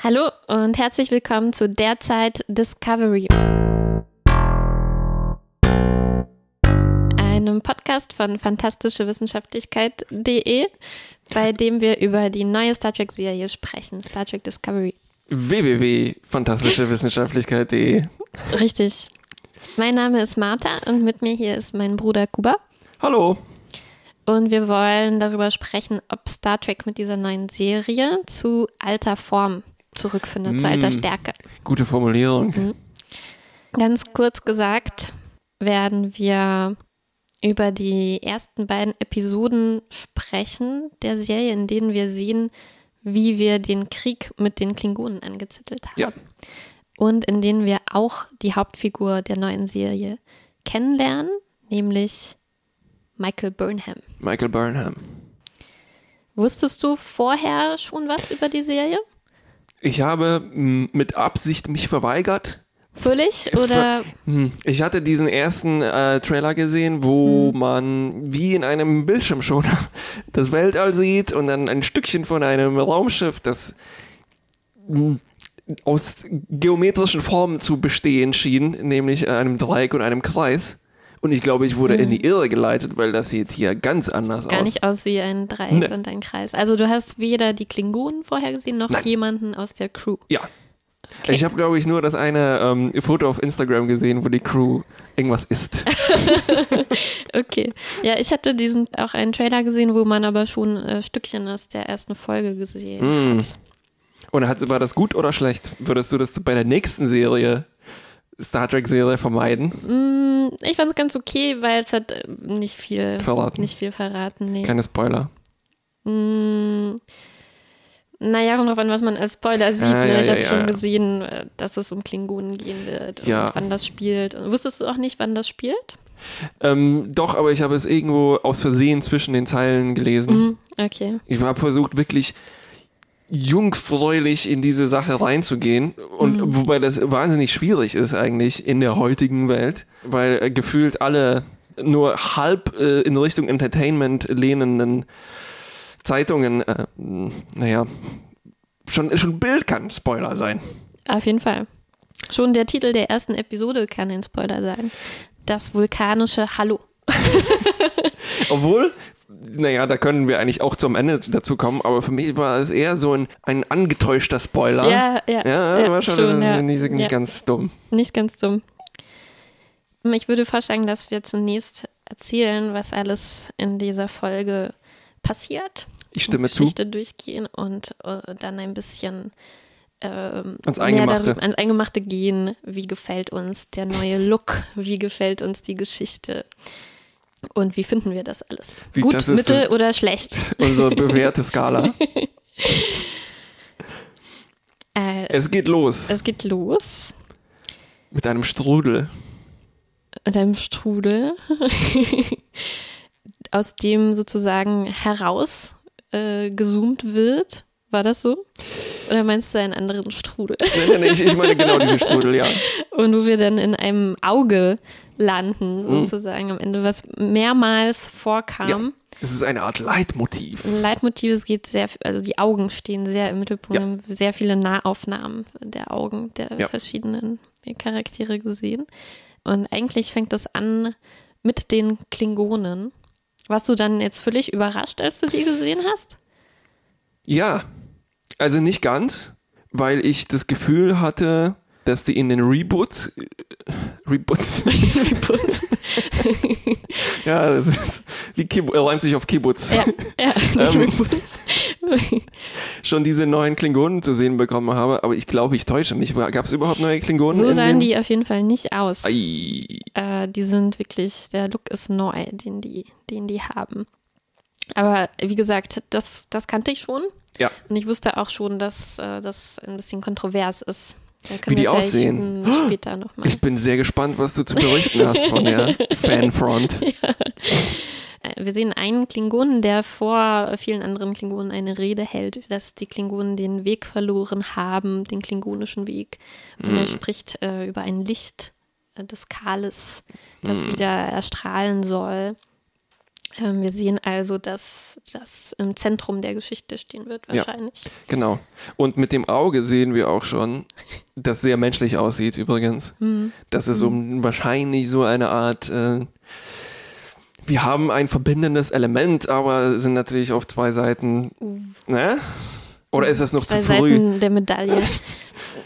Hallo und herzlich willkommen zu Derzeit Discovery. Einem Podcast von fantastischewissenschaftlichkeit.de, bei dem wir über die neue Star Trek-Serie sprechen, Star Trek Discovery. www.fantastischewissenschaftlichkeit.de Richtig. Mein Name ist Martha und mit mir hier ist mein Bruder Kuba. Hallo. Und wir wollen darüber sprechen, ob Star Trek mit dieser neuen Serie zu alter Form zurückfindet, zu alter Mm. Stärke. Gute Formulierung. Mhm. Ganz kurz gesagt werden wir über die ersten beiden Episoden sprechen der Serie, in denen wir sehen, wie wir den Krieg mit den Klingonen angezettelt haben. Ja. Und in denen wir auch die Hauptfigur der neuen Serie kennenlernen, nämlich Michael Burnham. Michael Burnham. Wusstest du vorher schon was über die Serie? Ich habe m, mit Absicht mich verweigert. Völlig? Oder Hm, Ich hatte diesen ersten äh, Trailer gesehen, wo man wie in einem Bildschirmschoner das Weltall sieht und dann ein Stückchen von einem Raumschiff, das hm, aus geometrischen Formen zu bestehen schien, nämlich einem Dreieck und einem Kreis. Und ich glaube, ich wurde in die Irre geleitet, weil das sieht hier ganz anders gar aus. nicht aus wie ein Dreieck Nee. und ein Kreis. Also du hast weder die Klingonen vorher gesehen, noch Nein. jemanden aus der Crew. Ja. Okay. Ich habe, glaube ich, nur das eine ähm, Foto auf Instagram gesehen, wo die Crew irgendwas isst. Okay. Ja, ich hatte diesen auch einen Trailer gesehen, wo man aber schon äh, Stückchen aus der ersten Folge gesehen Mm. hat. Und hat, war das gut oder schlecht? Würdest du das bei der nächsten Serie, Star Trek-Serie, vermeiden? Mm, ich fand es ganz okay, weil es hat äh, nicht viel Verraten. Nicht viel verraten. Nee. Keine Spoiler. Mm, naja, kommt drauf an, was man als Spoiler sieht. Ah, ne? ja, ich ja, habe ja, schon ja. gesehen, äh, dass es um Klingonen gehen wird Ja. und wann das spielt. Und wusstest du auch nicht, wann das spielt? Ähm, doch, aber ich habe es irgendwo aus Versehen zwischen den Zeilen gelesen. Mhm. Okay. Ich habe versucht, wirklich jungfräulich in diese Sache reinzugehen. Und Mhm. wobei das wahnsinnig schwierig ist eigentlich in der heutigen Welt, weil äh, gefühlt alle nur halb äh, in Richtung Entertainment lehnenden Zeitungen, äh, naja, schon, schon Bild kann Spoiler sein. Auf jeden Fall. Schon der Titel der ersten Episode kann ein Spoiler sein. Das vulkanische Hallo. Obwohl, naja, da können wir eigentlich auch zum Ende dazu kommen, aber für mich war es eher so ein, ein angetäuschter Spoiler. Ja, ja. Ja, war schon, ja. nicht, nicht Ja. ganz dumm. Nicht ganz dumm. Ich würde vorschlagen, dass wir zunächst erzählen, was alles in dieser Folge passiert. Ich stimme zu. Geschichte durchgehen und äh, dann ein bisschen ähm, Ans Eingemachte. darüber- ans Eingemachte gehen. Wie gefällt uns der neue Look? Wie gefällt uns die Geschichte? Und wie finden wir das alles? Wie- Gut, das mittel oder schlecht? Unsere bewährte Skala. Äh, Es geht los es geht los mit einem Strudel. mit einem Strudel, aus dem sozusagen heraus äh, gezoomt wird. War das so? Oder meinst du einen anderen Strudel? Nee, nee, ich, ich meine genau diesen Strudel, ja. Und wo wir dann in einem Auge landen, Mhm. sozusagen am Ende, was mehrmals vorkam. Ja. Es ist eine Art Leitmotiv. Ein Leitmotiv, es geht sehr, also die Augen stehen sehr im Mittelpunkt, Ja. Sehr viele Nahaufnahmen der Augen der Ja. verschiedenen Charaktere gesehen. Und eigentlich fängt es an mit den Klingonen. Warst du dann jetzt völlig überrascht, als du die gesehen hast? Ja, also nicht ganz, weil ich das Gefühl hatte, dass die in den Reboots, äh, Reboots, ja, das ist wie er reimt sich auf Kibbutz, ja, ja, Ähm, Reboots. schon diese neuen Klingonen zu sehen bekommen habe, aber ich glaube, ich täusche mich. Gab es überhaupt neue Klingonen? So sahen die auf jeden Fall nicht aus. Äh, die sind wirklich, der Look ist neu, den die, den die haben. Aber wie gesagt, das, das kannte ich schon. Ja. Und ich wusste auch schon, dass äh, das ein bisschen kontrovers ist. Wie die aussehen. Später nochmal. Ich bin sehr gespannt, was du zu berichten hast von der Fanfront. Äh, Wir sehen einen Klingonen, der vor vielen anderen Klingonen eine Rede hält, dass die Klingonen den Weg verloren haben, den klingonischen Weg. Und er spricht äh, über ein Licht äh, des Kales, das wieder erstrahlen soll. Ähm, wir sehen also, dass das im Zentrum der Geschichte stehen wird, Ja. wahrscheinlich. Genau. Und mit dem Auge sehen wir auch schon, das sehr menschlich aussieht übrigens. Hm. Das ist um wahrscheinlich so eine Art. Äh, wir haben ein verbindendes Element, aber sind natürlich auf zwei Seiten. Ne? Oder ist das noch Zwei zu früh? Seiten der Medaille.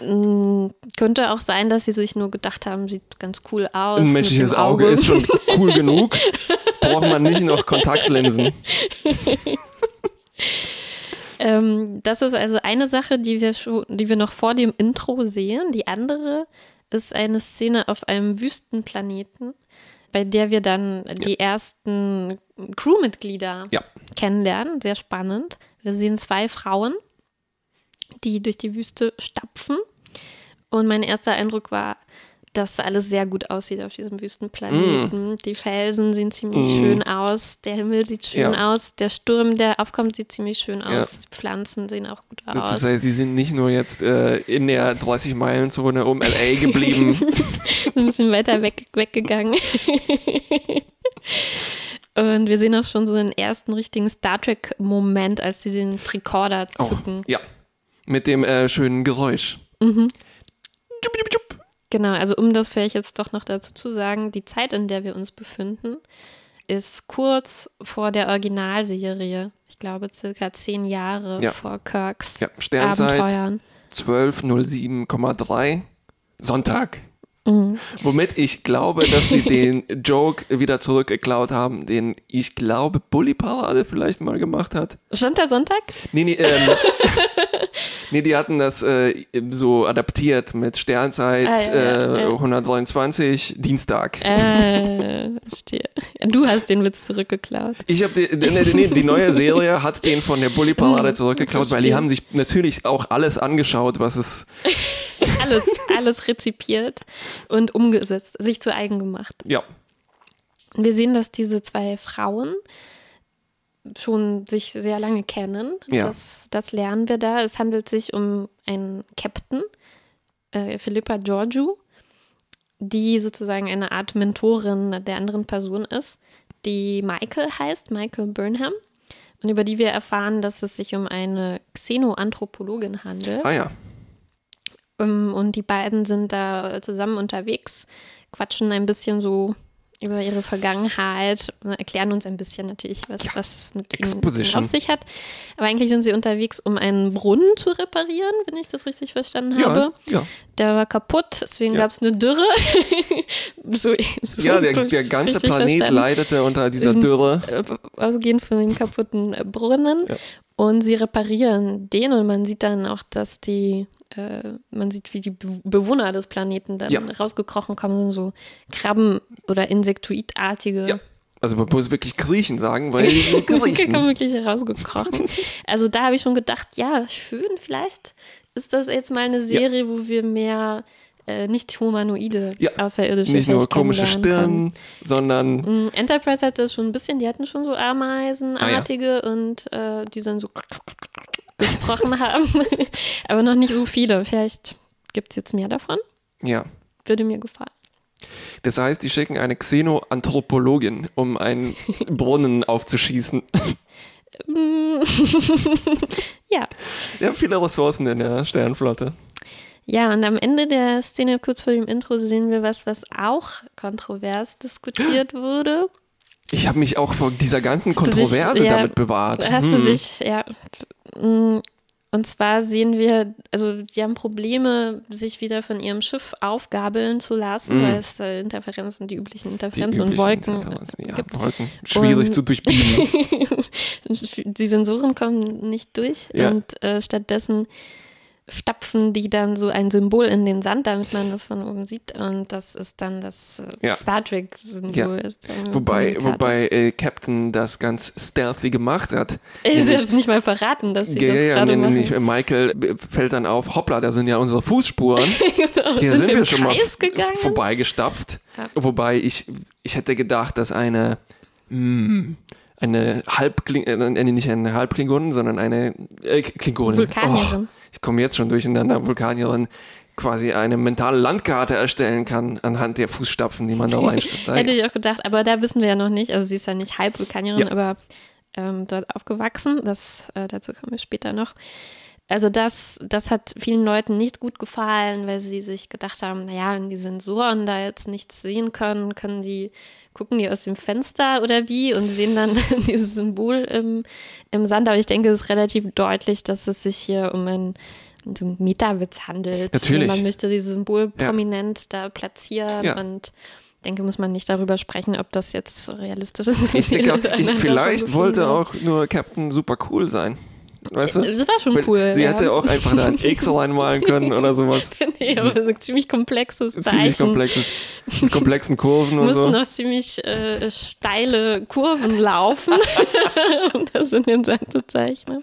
Mm, Könnte auch sein, dass sie sich nur gedacht haben, sieht ganz cool aus. Ein menschliches Auge ist schon cool genug. Braucht man nicht noch Kontaktlinsen. Ähm, das ist also eine Sache, die wir schon, die wir noch vor dem Intro sehen. Die andere ist eine Szene auf einem Wüstenplaneten, bei der wir dann die ersten Crewmitglieder Ja. kennenlernen. Sehr spannend. Wir sehen zwei Frauen, die durch die Wüste stapfen. Und mein erster Eindruck war, dass alles sehr gut aussieht auf diesem Wüstenplaneten. Die Felsen sehen ziemlich Mm. schön aus, der Himmel sieht schön Ja. aus, der Sturm, der aufkommt, sieht ziemlich schön aus, Ja. die Pflanzen sehen auch gut Das aus. heißt, die sind nicht nur jetzt äh, in der 30-Meilen-Zone um LA geblieben. ein bisschen weiter weg, weggegangen. Und wir sehen auch schon so einen ersten richtigen Star Trek-Moment, als sie den Tricorder Oh, zucken. ja. Mit dem äh, schönen Geräusch. Mhm. Genau, also um das vielleicht jetzt doch noch dazu zu sagen, die Zeit, in der wir uns befinden, ist kurz vor der Originalserie. Ich glaube, circa zehn Jahre Ja. vor Kirks Ja, Sternzeit Abenteuern. 12.07,3. Sonntag. Mhm. Womit ich glaube, dass die den Joke wieder zurückgeklaut haben, den ich glaube Bully Parade vielleicht mal gemacht hat. Stand Sonntag? Nee, nee, ähm, nee die hatten das äh, so adaptiert mit Sternzeit Ah, ja, äh, ja. 123, Dienstag. Äh. Du hast den Witz zurückgeklaut. Ich habe die, nee, nee, die neue Serie hat den von der Bully Parade zurückgeklaut, weil die haben sich natürlich auch alles angeschaut, was es Alles, alles rezipiert und umgesetzt, sich zu eigen gemacht. ja Wir sehen, dass diese zwei Frauen schon sich sehr lange kennen. Ja. Das, das lernen wir da. Es handelt sich um einen Captain, äh, Philippa Georgiou, die sozusagen eine Art Mentorin der anderen Person ist, die Michael heißt, Michael Burnham. Und über die wir erfahren, dass es sich um eine Xenoanthropologin handelt. Ah ja. Ähm, Und die beiden sind da zusammen unterwegs, quatschen ein bisschen so über ihre Vergangenheit, erklären uns ein bisschen natürlich, was, was mit ihnen Exposition. auf sich hat. Aber eigentlich sind sie unterwegs, um einen Brunnen zu reparieren, wenn ich das richtig verstanden Ja, habe. ja. Der war kaputt, deswegen Ja. gab es eine Dürre. so, so ja der, der ganze Planet verstanden. leidete unter dieser Dürre. Äh, ausgehend von dem kaputten Brunnen. Ja. Und sie reparieren den und man sieht dann auch, dass die, äh, man sieht, wie die Be Bewohner des Planeten dann Ja. rausgekrochen kommen, so Krabben- oder Insektoidartige. Ja. Also man muss wirklich Griechen sagen, weil die sind Die kommen Griechen. wirklich herausgekrochen. also da habe ich schon gedacht, ja, schön, vielleicht ist das jetzt mal eine Serie, wo wir mehr äh, nicht humanoide Ja. außerirdische Nicht nur komische. Stirn, sondern Mm, Enterprise hatte es schon ein bisschen, die hatten schon so Ameisenartige und äh, die dann so gesprochen haben. Aber noch nicht so viele. Vielleicht gibt es jetzt mehr davon. ja. Würde mir gefallen. Das heißt, die schicken eine Xenoanthropologin, um einen Brunnen aufzuschießen. Mm. ja. Ja, viele Ressourcen in der Sternflotte. Ja, und am Ende der Szene, kurz vor dem Intro, sehen wir was, was auch kontrovers diskutiert wurde. Ich habe mich auch vor dieser ganzen du dich- Kontroverse ja, damit bewahrt. Hast Hm. du dich, ja. Mm, Und zwar sehen wir, also die haben Probleme, sich wieder von ihrem Schiff aufgabeln zu lassen, Mm. weil es äh, Interferenzen, die üblichen Die Interferenzen und üblichen Wolken Interferenzen, Ja, gibt. Wolken. Schwierig Und- zu durchbiegen. die Sensoren kommen nicht durch Ja. und äh, stattdessen stapfen die dann so ein Symbol in den Sand, damit man das von oben sieht. Und das ist dann das äh, Ja. Star Trek-Symbol. Ja. Wobei, wobei äh, Captain das ganz stealthy gemacht hat. Ist jetzt nicht mal verraten, dass sie Ja, das ja, gerade machen. nämlich Michael äh, fällt dann auf, hoppla, da sind ja unsere Fußspuren. Genau, Hier sind, wir wir schon mal gegangen? vorbeigestapft. Ja. Wobei ich, ich hätte gedacht, dass eine, mm, eine Halbkling, äh, nicht eine Halbklingonin, sondern eine äh, Klingonin. Vulkanierin. Oh, ich komme jetzt schon durcheinander, Vulkanierin. quasi eine mentale Landkarte erstellen kann anhand der Fußstapfen, die man da reinsteckt. Hätte ich auch gedacht, aber da wissen wir ja noch nicht. Also sie ist ja nicht halb Vulkanierin, ja. aber ähm, dort aufgewachsen. Das, äh, dazu kommen wir später noch. Also das, das hat vielen Leuten nicht gut gefallen, weil sie sich gedacht haben, naja, wenn die Sensoren da jetzt nichts sehen können, können die, gucken die aus dem Fenster oder wie und sehen dann dieses Symbol im, im Sand. Aber ich denke, es ist relativ deutlich, dass es sich hier um ein so ein Metawitz handelt. Natürlich. Man möchte dieses Symbol prominent ja. da platzieren ja. und denke, muss man nicht darüber sprechen, ob das jetzt realistisch ist. Ich denke, ich, vielleicht wollte auch nur Captain super cool sein. Weißt du? Das war schon cool. Sie ja. hätte auch einfach da ein X reinmalen können oder sowas. nee, aber ein ziemlich komplexes Zeichen. Ziemlich komplexes, mit komplexen Kurven und Mussten so. noch ziemlich äh, steile Kurven laufen, um das in den Sand zu zeichnen.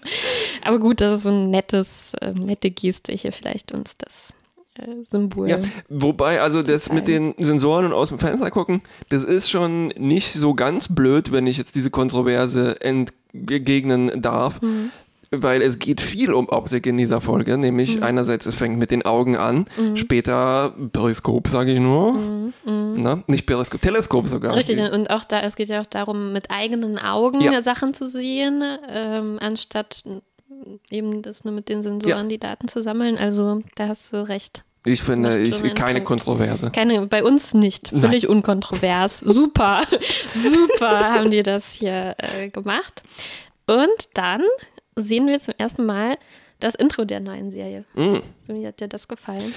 Aber gut, das ist so ein nettes, äh, nette Geste hier vielleicht uns das äh, Symbol. Ja, wobei, also das mit den Sensoren und aus dem Fenster gucken, das ist schon nicht so ganz blöd, wenn ich jetzt diese Kontroverse entgegnen darf. Mhm weil es geht viel um Optik in dieser Folge, nämlich mhm. einerseits es fängt mit den Augen an, mhm. später Periskop, sage ich nur, mhm. mhm. Na, nicht Periskop, Teleskop sogar. Richtig, und auch da, es geht ja auch darum, mit eigenen Augen ja. Sachen zu sehen, ähm, anstatt eben das nur mit den Sensoren ja. die Daten zu sammeln. Also da hast du recht. Ich finde, ich, keine Kontroverse. Keine, bei uns nicht. Völlig Nein. unkontrovers. Super, super haben die das hier äh, gemacht. Und dann sehen wir zum ersten Mal das Intro der neuen Serie. Mm. Wie hat dir das gefallen?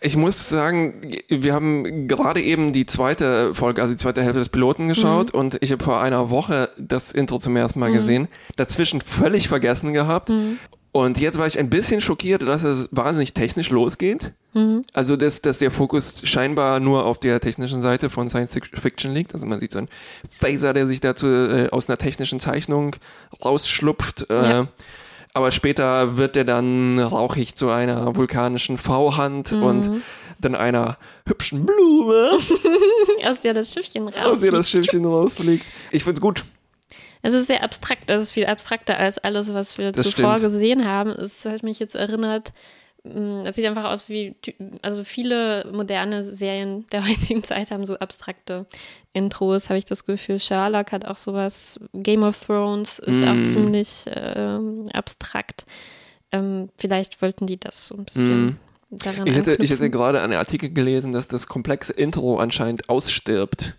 Ich muss sagen, wir haben gerade eben die zweite Folge, also die zweite Hälfte des Piloten geschaut mhm. und ich habe vor einer Woche das Intro zum ersten Mal mhm. gesehen, dazwischen völlig vergessen gehabt mhm. Und jetzt war ich ein bisschen schockiert, dass es wahnsinnig technisch losgeht. Mhm. Also, dass, dass der Fokus scheinbar nur auf der technischen Seite von Science Fiction liegt. Also, man sieht so einen Phaser, der sich dazu äh, aus einer technischen Zeichnung rausschlupft. Äh, ja. aber später wird der dann rauchig zu einer vulkanischen V-Hand mhm. und dann einer hübschen Blume. aus der das Schiffchen rausfliegt. Aus der das Schiffchen rausfliegt. Ich find's gut. Es ist sehr abstrakt, es ist viel abstrakter als alles, was wir das zuvor stimmt. gesehen haben. Es hat mich jetzt erinnert, es sieht einfach aus wie, also viele moderne Serien der heutigen Zeit haben so abstrakte Intros, habe ich das Gefühl. Sherlock hat auch sowas. Game of Thrones ist mm. auch ziemlich äh, abstrakt. Ähm, vielleicht wollten die das so ein bisschen. Mm. Ich hätte, ich hätte gerade einen Artikel gelesen, dass das komplexe Intro anscheinend ausstirbt.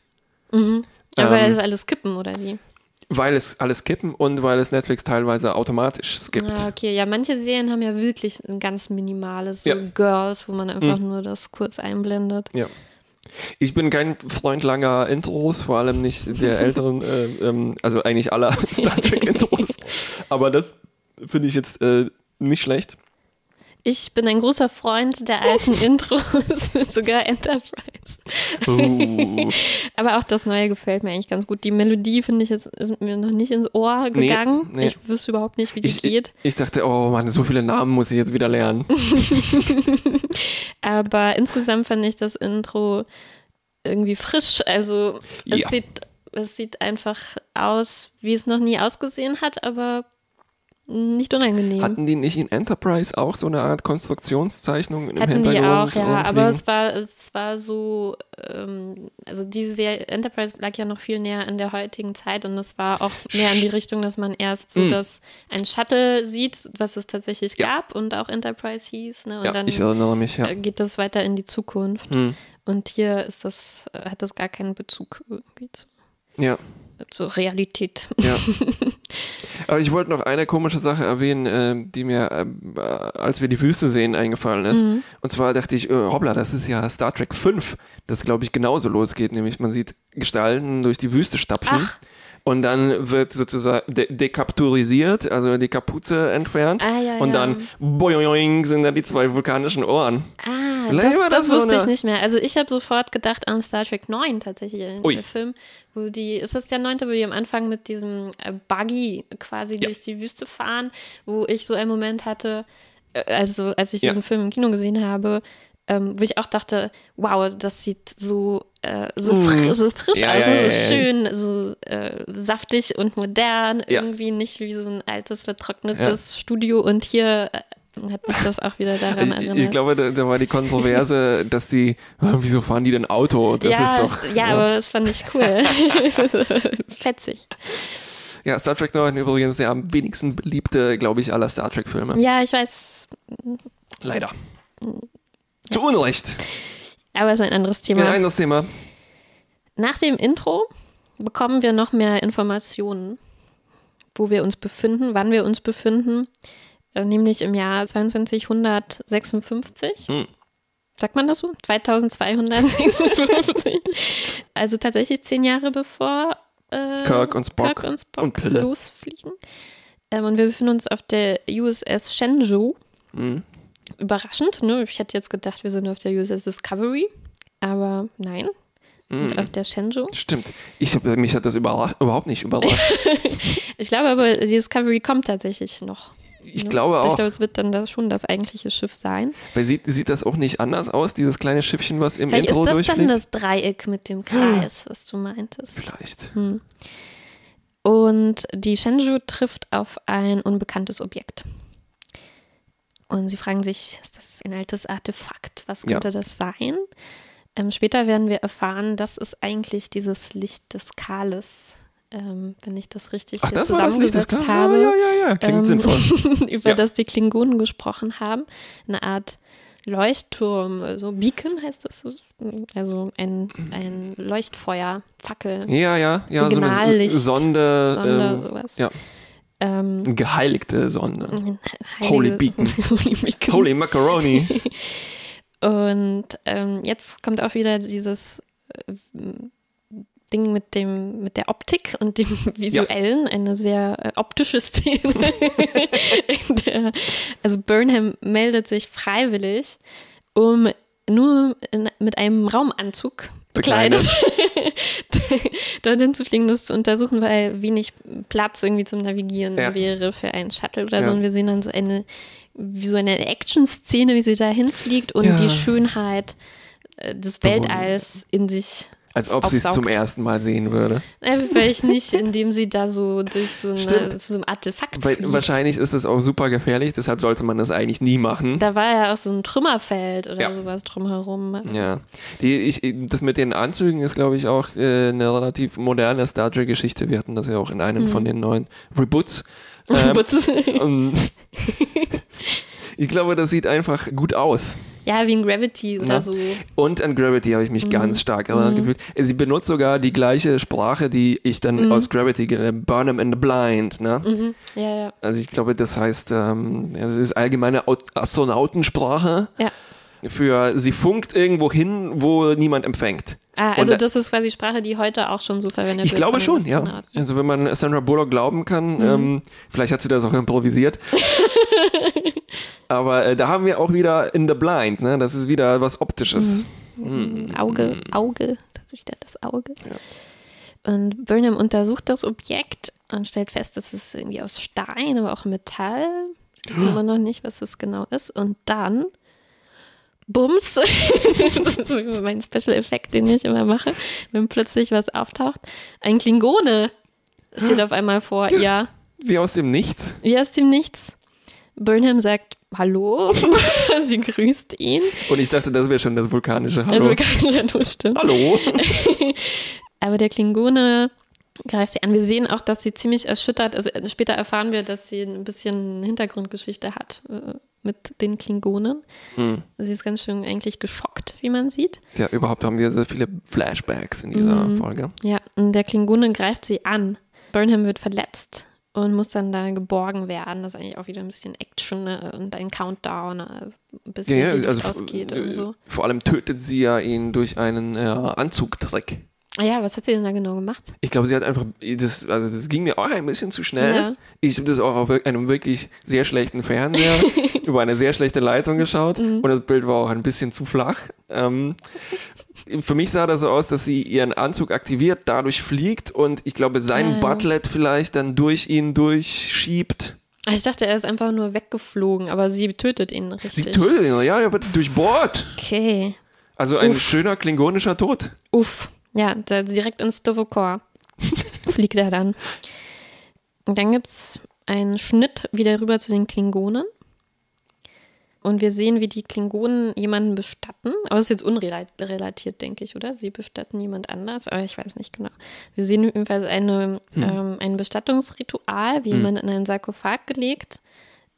Mhm. Ja, ähm, weil es alles kippen, oder wie? Weil es alles kippen und weil es Netflix teilweise automatisch skippt. Ah, okay. Ja, manche Serien haben ja wirklich ein ganz minimales, so ja. Girls, wo man einfach mhm. nur das kurz einblendet. Ja. Ich bin kein Freund langer Intros, vor allem nicht der älteren, äh, ähm, also eigentlich aller Star Trek Intros. Aber das finde ich jetzt äh, nicht schlecht. Ich bin ein großer Freund der alten Intros, sogar Enterprise. Uh. Aber auch das Neue gefällt mir eigentlich ganz gut. Die Melodie, finde ich, ist, ist, mir noch nicht ins Ohr gegangen. Nee, nee. Ich wüsste überhaupt nicht, wie die ich, geht. Ich dachte, oh Mann, so viele Namen muss ich jetzt wieder lernen. Aber insgesamt fand ich das Intro irgendwie frisch. Also es, ja. sieht, es sieht einfach aus, wie es noch nie ausgesehen hat, aber nicht unangenehm. Hatten die nicht in Enterprise auch so eine Art Konstruktionszeichnung im Hatten Hintergrund? Die auch, ja, aber es war, es war so, ähm, also diese Enterprise lag ja noch viel näher an der heutigen Zeit und es war auch mehr in die Richtung, dass man erst so mm. das ein Shuttle sieht, was es tatsächlich ja. gab und auch Enterprise hieß. Ne? Und ja, dann ich erinnere mich, ja. geht das weiter in die Zukunft. Mm. Und hier ist das, hat das gar keinen Bezug irgendwie zu. Ja zur Realität. Ja. Aber ich wollte noch eine komische Sache erwähnen, äh, die mir, äh, als wir die Wüste sehen, eingefallen ist. Mhm. Und zwar dachte ich, äh, hoppla, das ist ja Star Trek 5, das glaube ich genauso losgeht, nämlich man sieht Gestalten durch die Wüste stapfen. Ach. Und dann wird sozusagen de dekapturisiert, also die Kapuze entfernt. Ah, ja, und ja. dann boing, sind da die zwei vulkanischen Ohren. Ah, Vielleicht das, das, das wusste so ich nicht mehr. Also ich habe sofort gedacht an Star Trek 9 tatsächlich, Ui. der Film, wo die, ist das der neunte, wo die am Anfang mit diesem äh, Buggy quasi ja. durch die Wüste fahren, wo ich so einen Moment hatte, äh, also als ich diesen Film im Kino gesehen habe, ähm, wo ich auch dachte, wow, das sieht so, äh, so, mhm. fr so frisch ja, aus, ja, ja, so schön, so äh, saftig und modern, irgendwie nicht wie so ein altes, vertrocknetes Studio. Und hier äh, hat mich das auch wieder daran Ich, erinnert. ich glaube, da, da war die Kontroverse, dass die, "Ah, wieso fahren die denn Auto? Das ja, ist doch. ja, aber das fand ich cool. Fetzig. Ja, Star Trek 9 übrigens der am wenigsten beliebte, glaube ich, aller Star Trek-Filme. Ja, ich weiß, Leider. Zu Unrecht. aber es ist ein anderes Thema. Ein anderes Thema. Nach dem Intro bekommen wir noch mehr Informationen, wo wir uns befinden, wann wir uns befinden, äh, nämlich im Jahr 2256. Hm. Sagt man das so? 2256. also tatsächlich zehn Jahre bevor äh, Kirk und Spock Kirk und, Spock und Pille. losfliegen. Ähm, und wir befinden uns auf der USS Shenzhou. Hm. Überraschend, ne? Ich hätte jetzt gedacht, wir sind auf der USS Discovery, aber nein, sind Hm. auf der Shenzhou. Stimmt. Ich hab, mich hat das überhaupt nicht überrascht. Ich glaube aber, die Discovery kommt tatsächlich noch. Ich ne? glaube Ich auch. glaube, es wird dann das schon das eigentliche Schiff sein. Weil sieht, sieht das auch nicht anders aus, dieses kleine Schiffchen, was im Vielleicht Intro ist das dann durchfliegt? das Dreieck mit dem Kreis, was du meintest. Vielleicht. Hm. Und die Shenzhou trifft auf ein unbekanntes Objekt. Und sie fragen sich, ist das ein altes Artefakt? Was Ja. könnte das sein? Ähm, später werden wir erfahren, das ist eigentlich dieses Licht des Kales. Ähm, wenn ich das richtig Ach, das war das Licht, das zusammengesetzt kam. habe. Ja, ja, ja, ja. Klingt ähm, sinnvoll. über Ja. das die Klingonen gesprochen haben. Eine Art Leuchtturm, also Beacon heißt das so. Also ein, ein Leuchtfeuer, Fackel, Ja, ja, ja, so eine Signallicht, Sonde, Sonde, ähm, sowas. ja. Ähm, geheiligte Sonde. ein Holy Beacon. Holy Beacon. Holy Macaroni. Und ähm, jetzt kommt auch wieder dieses äh, Ding mit dem mit der Optik und dem visuellen, eine sehr äh, optische Szene. der, also Burnham meldet sich freiwillig, um nur in, mit einem Raumanzug bekleidet, dorthin zu fliegen, das zu untersuchen, weil wenig Platz irgendwie zum Navigieren Ja. wäre für einen Shuttle oder so. Ja. Und wir sehen dann so eine, wie so eine Action-Szene, wie sie da hinfliegt und Ja. die Schönheit äh, des Weltalls in sich. Als ob sie es zum ersten Mal sehen würde. Äh, vielleicht nicht, indem sie da so durch so, eine, so ein Artefakt Weil fliegt. wahrscheinlich ist es auch super gefährlich, deshalb sollte man das eigentlich nie machen. Da war ja auch so ein Trümmerfeld oder Ja. sowas drumherum. Ja, die, ich, das mit den Anzügen ist, glaube ich, auch äh, eine relativ moderne Star Trek-Geschichte. Wir hatten das ja auch in einem Mhm. von den neuen Reboots. Ähm, und ich glaube, das sieht einfach gut aus. Ja, wie in Gravity oder Na. so. Und an Gravity habe ich mich ganz stark erinnert Mhm. gefühlt. Sie benutzt sogar die gleiche Sprache, die ich dann Mhm. aus Gravity kenne, Burn 'em in the Blind. Ne? Mhm. Ja, ja. Also ich glaube, das heißt, ähm, ja, das ist allgemeine Au- Astronautensprache. Ja. Für sie funkt irgendwo hin, wo niemand empfängt. Ah, Und also da- das ist quasi Sprache, die heute auch schon so verwendet Ich wird. glaube von schon, ja. Also wenn man Sandra Bullock glauben kann, Mhm. ähm, vielleicht hat sie das auch improvisiert. Aber äh, da haben wir auch wieder in the blind, ne? Das ist wieder was Optisches. Mhm. Auge, Auge, das ist wieder das Auge. Und Burnham untersucht das Objekt und stellt fest, dass es irgendwie aus Stein, aber auch Metall. Wir wissen immer noch nicht, was es genau ist. Und dann, bums, das ist mein Special Effekt, den ich immer mache, wenn plötzlich was auftaucht. Ein Klingone steht auf einmal vor ihr. Wie aus dem Nichts. Wie aus dem Nichts. Burnham sagt Hallo. Sie grüßt ihn. Und ich dachte, das wäre schon das vulkanische Hallo. Gar nicht Hallo stimmt. Hallo. Aber der Klingone greift sie an. Wir sehen auch, dass sie ziemlich erschüttert, also später erfahren wir, dass sie ein bisschen Hintergrundgeschichte hat äh, mit den Klingonen. Hm. Sie ist ganz schön eigentlich geschockt, wie man sieht. Ja, überhaupt haben wir sehr viele Flashbacks in dieser Mhm. Folge. Ja, und der Klingone greift sie an. Burnham wird verletzt und muss dann da geborgen werden. Das ist eigentlich auch wieder ein bisschen Action äh, und ein Countdown, äh, bis Ja, ja, also ausgeht äh, und so. vor allem tötet sie ja ihn durch einen äh, Anzugtrick. Ah ja, was hat sie denn da genau gemacht? Ich glaube, sie hat einfach, das, also das ging mir auch ein bisschen zu schnell. Ja. Ich habe das auch auf einem wirklich sehr schlechten Fernseher über eine sehr schlechte Leitung geschaut Mhm. und das Bild war auch ein bisschen zu flach. Ähm, für mich sah das so aus, dass sie ihren Anzug aktiviert, dadurch fliegt und ich glaube, sein Ja. Butlet vielleicht dann durch ihn durchschiebt. Ich dachte, er ist einfach nur weggeflogen, aber sie tötet ihn richtig. Sie tötet ihn, ja, er wird durchbohrt. Okay. Also ein Uff. schöner klingonischer Tod. Uff. Ja, direkt ins Stovokor fliegt er dann. Und dann gibt es einen Schnitt wieder rüber zu den Klingonen. Und wir sehen, wie die Klingonen jemanden bestatten. Aber das ist jetzt unrelatiert, denke ich, oder? Sie bestatten jemand anders, aber ich weiß nicht genau. Wir sehen jedenfalls eine, hm. ähm, ein Bestattungsritual, wie hm. jemand in einen Sarkophag gelegt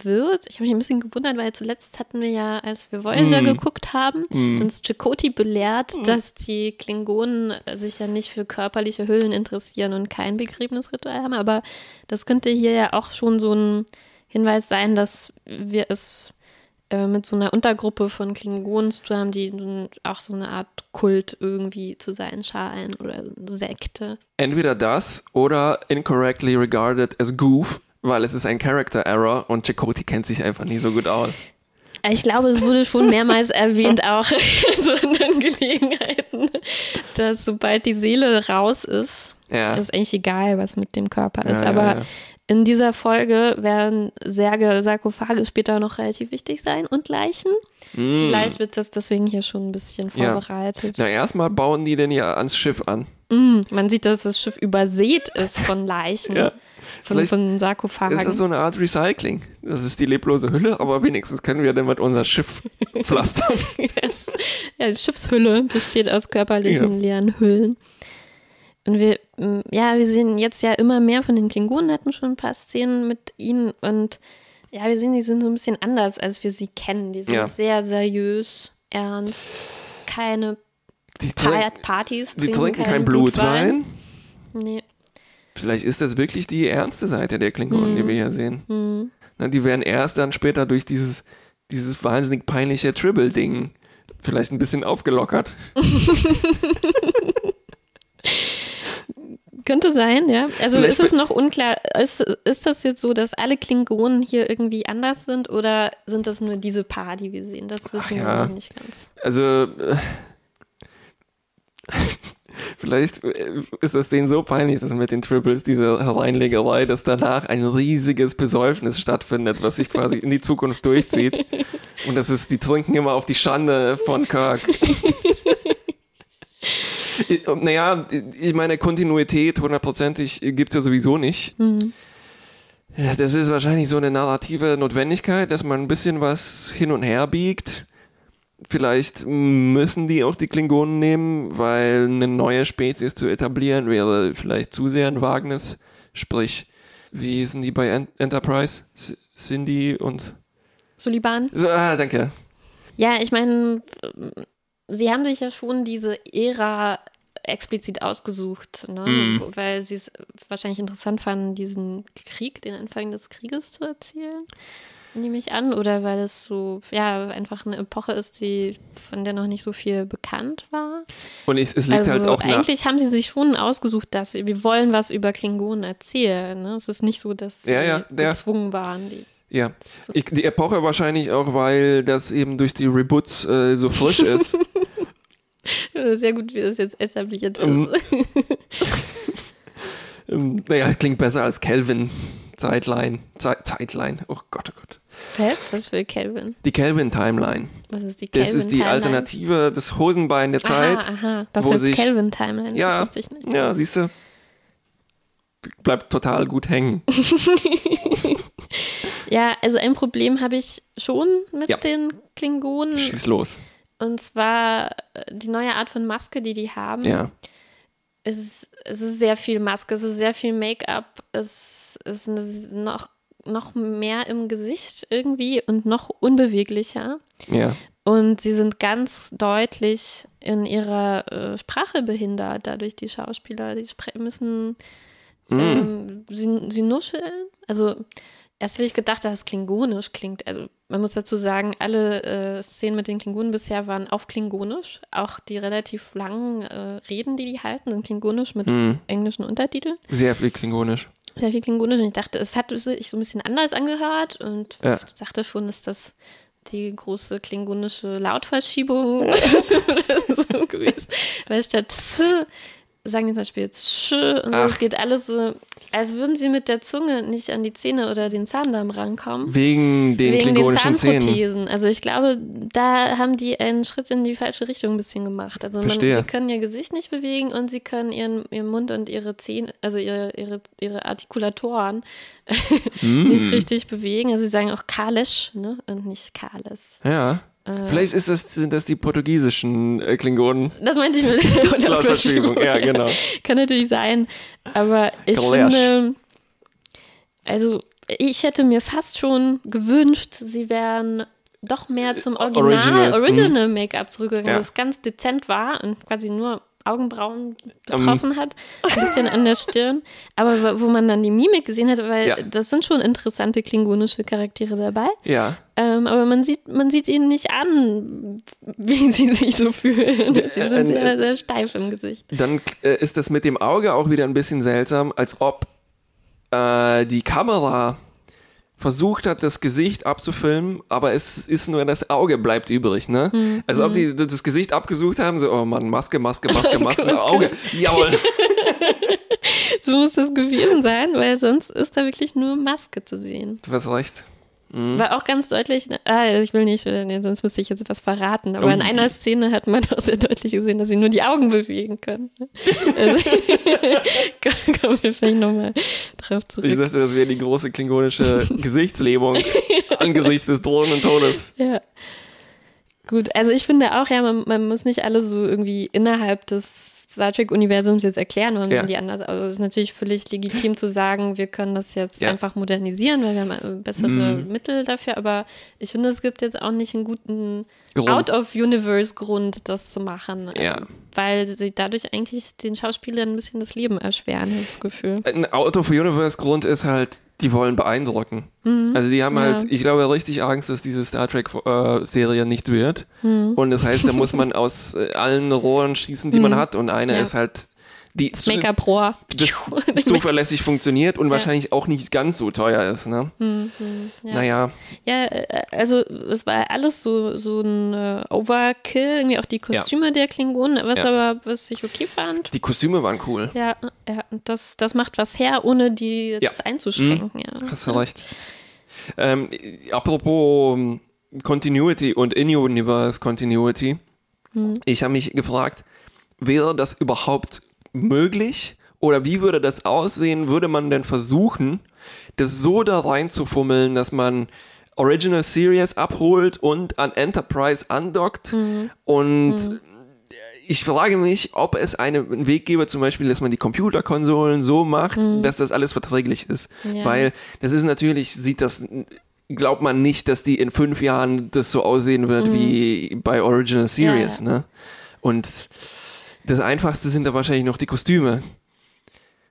wird. Ich habe mich ein bisschen gewundert, weil zuletzt hatten wir ja, als wir Voyager mm. geguckt haben, mm. uns Chakoti belehrt, mm. dass die Klingonen sich ja nicht für körperliche Hüllen interessieren und kein Begräbnisritual haben. Aber das könnte hier ja auch schon so ein Hinweis sein, dass wir es äh, mit so einer Untergruppe von Klingonen zu tun haben, die auch so eine Art Kult irgendwie zu sein scheinen oder Sekte. Entweder das oder incorrectly regarded as goof weil es ist ein Character Error und Chakoti kennt sich einfach nicht so gut aus. Ich glaube, es wurde schon mehrmals erwähnt, auch in so anderen Gelegenheiten, dass sobald die Seele raus ist, ja. ist eigentlich egal, was mit dem Körper ist. Ja, Aber ja, in dieser Folge werden Särge, Sarkophage später noch relativ wichtig sein und Leichen. Mm. Vielleicht wird das deswegen hier schon ein bisschen vorbereitet. Na, erstmal bauen die denn ja ans Schiff an. Mm. Man sieht, dass das Schiff übersät ist von Leichen. ja von, von Sarkophagen. Das ist so eine Art Recycling. Das ist die leblose Hülle, aber wenigstens können wir damit unser Schiff pflastern. yes. Ja, die Schiffshülle besteht aus körperlichen ja. leeren Hüllen. Und wir, ja, wir sehen jetzt ja immer mehr von den Klingonen, hatten schon ein paar Szenen mit ihnen und ja, wir sehen, die sind so ein bisschen anders, als wir sie kennen. Die sind ja. sehr seriös, ernst, keine die trink, Partys. Die trinken kein Blutwein. Blutwein. Nee. Vielleicht ist das wirklich die ernste Seite der Klingonen, mhm. die wir hier sehen. Mhm. Na, die werden erst dann später durch dieses, dieses wahnsinnig peinliche Tribble-Ding vielleicht ein bisschen aufgelockert. Könnte sein, ja. Also Vielleicht ist es noch unklar, ist, ist das jetzt so, dass alle Klingonen hier irgendwie anders sind oder sind das nur diese Paar, die wir sehen? Das wissen ja. wir noch nicht ganz. Also, äh, Vielleicht äh, ist das denen so peinlich, dass mit den Triples diese Hereinlegerei, dass danach ein riesiges Besäufnis stattfindet, was sich quasi in die Zukunft durchzieht. Und das ist, die trinken immer auf die Schande von Kirk. naja, ich meine, Kontinuität hundertprozentig gibt es ja sowieso nicht. Mhm. Ja, das ist wahrscheinlich so eine narrative Notwendigkeit, dass man ein bisschen was hin und her biegt. Vielleicht müssen die auch die Klingonen nehmen, weil eine neue Spezies zu etablieren wäre vielleicht zu sehr ein Wagnis. Sprich, wie sind die bei Enterprise? Cindy und Suliban? So, ah, danke. Ja, ich meine, sie haben sich ja schon diese Ära explizit ausgesucht, ne? mm. weil sie es wahrscheinlich interessant fanden, diesen Krieg, den Anfang des Krieges zu erzählen nehme ich an, oder weil es so, ja, einfach eine Epoche ist, die, von der noch nicht so viel bekannt war. Und es, es liegt also halt auch Eigentlich haben sie sich schon ausgesucht, dass wir wollen was über Klingonen erzählen. Ne? Es ist nicht so, dass ja, ja, sie gezwungen waren, die ja, ich, die Epoche wahrscheinlich auch, weil das eben durch die Reboots äh, so frisch ist. Sehr gut, wie das jetzt etabliert ist. Um, ähm, naja, klingt besser als Kelvin. Zeitline. Ze Zeitline. Oh Gott, oh Gott. Hä? Was für Kelvin? Die Kelvin-Timeline. Was ist die Kelvin-Timeline? Das ist die Alternative des Hosenbein der Zeit. Aha, aha. Das wo heißt Kelvin-Timeline. Ja, das wusste ich nicht. Ja, siehst du. Bleibt total gut hängen. ja, also ein Problem habe ich schon mit ja. den Klingonen. Schieß los. Und zwar äh, die neue Art von Maske, die die haben. Ja. Es ist, es ist sehr viel Maske, es ist sehr viel Make-up, es ist eine, noch noch mehr im Gesicht irgendwie und noch unbeweglicher. Ja. Und sie sind ganz deutlich in ihrer äh, Sprache behindert, dadurch die Schauspieler. Die müssen, mm. ähm, sie, sie nuscheln. Also, erst habe ich gedacht, dass es klingonisch klingt. Also, man muss dazu sagen, alle äh, Szenen mit den Klingonen bisher waren auf klingonisch. Auch die relativ langen äh, Reden, die die halten, sind klingonisch mit mm. englischen Untertiteln. Sehr viel klingonisch sehr viel Klingonisch und ich dachte, es hat sich so ein bisschen anders angehört und ja. ich dachte schon, ist das die große klingonische Lautverschiebung so gewesen. Weil statt sagen die zum Beispiel jetzt Sch und so. Es geht alles so, als würden sie mit der Zunge nicht an die Zähne oder den Zahndarm rankommen. Wegen den Wegen den klingonischen Szenen. Zahnprothesen. Also ich glaube, da haben die einen Schritt in die falsche Richtung ein bisschen gemacht. Also man, sie können ihr Gesicht nicht bewegen und sie können ihren, ihren Mund und ihre Zähne, also ihre, ihre, ihre Artikulatoren Mm. nicht richtig bewegen. Also sie sagen auch Kalisch, ne? Und nicht Kales. Ja. Vielleicht ist das, sind das die portugiesischen äh, Klingonen. Das meinte ich mit der Lautverschiebung, ja, genau. Kann natürlich sein. Aber ich Kalash. finde, also ich hätte mir fast schon gewünscht, sie wären doch mehr zum Original, Originals, hm. Original Make-up zurückgegangen, Ja. das ganz dezent war und quasi nur Augenbrauen betroffen hat, ein bisschen an der Stirn, aber wo- man dann die Mimik gesehen hat, weil Ja. das sind schon interessante klingonische Charaktere dabei, Ja. ähm, aber man sieht, man sieht ihnen nicht an, wie sie sich so fühlen. Sie Äh, sind äh, sehr, sehr steif im Gesicht. Dann äh, ist das mit dem Auge auch wieder ein bisschen seltsam, als ob äh, die Kamera versucht hat, das Gesicht abzufilmen, aber es ist nur das Auge bleibt übrig, ne? Hm, Als ob sie das Gesicht abgesucht haben, so, oh Mann, Maske, Maske, Maske, Maske, Maske. Auge, jawohl. So muss das gewesen sein, weil sonst ist da wirklich nur Maske zu sehen. Du hast recht. War auch ganz deutlich, ah, ich will nicht, sonst müsste ich jetzt was verraten, aber Oh. in einer Szene hat man auch sehr deutlich gesehen, dass sie nur die Augen bewegen können. Also, kommen wir vielleicht nochmal drauf Ich zurück. dachte, das wäre die große klingonische Gesichtslähmung angesichts des drohenden Todes. Ja. Gut, also ich finde auch, ja, man, man muss nicht alles so irgendwie innerhalb des Star Trek-Universums jetzt erklären, warum Ja. sind die anders. Also es ist natürlich völlig legitim zu sagen, wir können das jetzt Ja. einfach modernisieren, weil wir haben äh, bessere Mhm. Mittel dafür, aber ich finde, es gibt jetzt auch nicht einen guten Grund. Out-of-Universe-Grund, das zu machen. Ja. Ähm, Weil sie dadurch eigentlich den Schauspielern ein bisschen das Leben erschweren, habe ich das Gefühl. Ein Out of Universe Grund ist halt, die wollen beeindrucken. Also die haben Mhm. Ja. halt, ich glaube, richtig Angst, dass diese Star Trek äh, Serie nicht wird. Mhm. Und das heißt, da muss man aus äh, allen Rohren schießen, die man hat. Und eine Mhm. Ja. ist halt die Make-up-Rohr. das zuverlässig funktioniert und wahrscheinlich auch nicht ganz so teuer ist. Ne? Mhm, Ja. Naja, Ja, äh, also es war alles so, so ein äh, Overkill, irgendwie auch die Kostüme der Klingonen, was Ja. aber, was ich okay fand. die Kostüme waren cool. Ja, ja das, das macht was her, ohne die jetzt Ja. einzuschränken. Ja. Hast du recht. Ähm, apropos ähm, Continuity und In-Universe Continuity. Hm. Ich habe mich gefragt, wäre das überhaupt möglich? Oder wie würde das aussehen? Würde man denn versuchen, das so da reinzufummeln, dass man Original Series abholt und an Enterprise andockt? Und ich frage mich, ob es einen Weg gäbe, zum Beispiel, dass man die Computerkonsolen so macht, dass das alles verträglich ist. Ja. Weil das ist natürlich, sieht das, glaubt man nicht, dass die in fünf Jahren das so aussehen wird wie bei Original Series, Ja, ja. ne? Und das Einfachste sind da wahrscheinlich noch die Kostüme.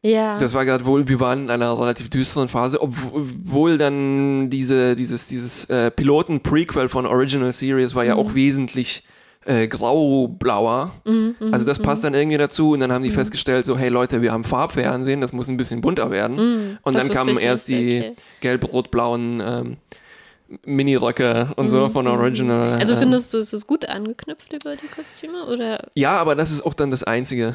Ja. Das war gerade wohl, wir waren in einer relativ düsteren Phase, obwohl dann diese, dieses, dieses äh, Piloten-Prequel von Original Series war ja Mhm. auch wesentlich äh, grau-blauer. Mhm, also das passt dann irgendwie dazu und dann haben die festgestellt, so, hey Leute, wir haben Farbfernsehen, das muss ein bisschen bunter werden. und Mhm. das dann kamen erst die okay. gelb-rot-blauen ähm, Mini-Röcke und so von Original. Mhm, also findest du, ist es gut angeknüpft über die Kostüme? Oder? Ja, aber das ist auch dann das Einzige.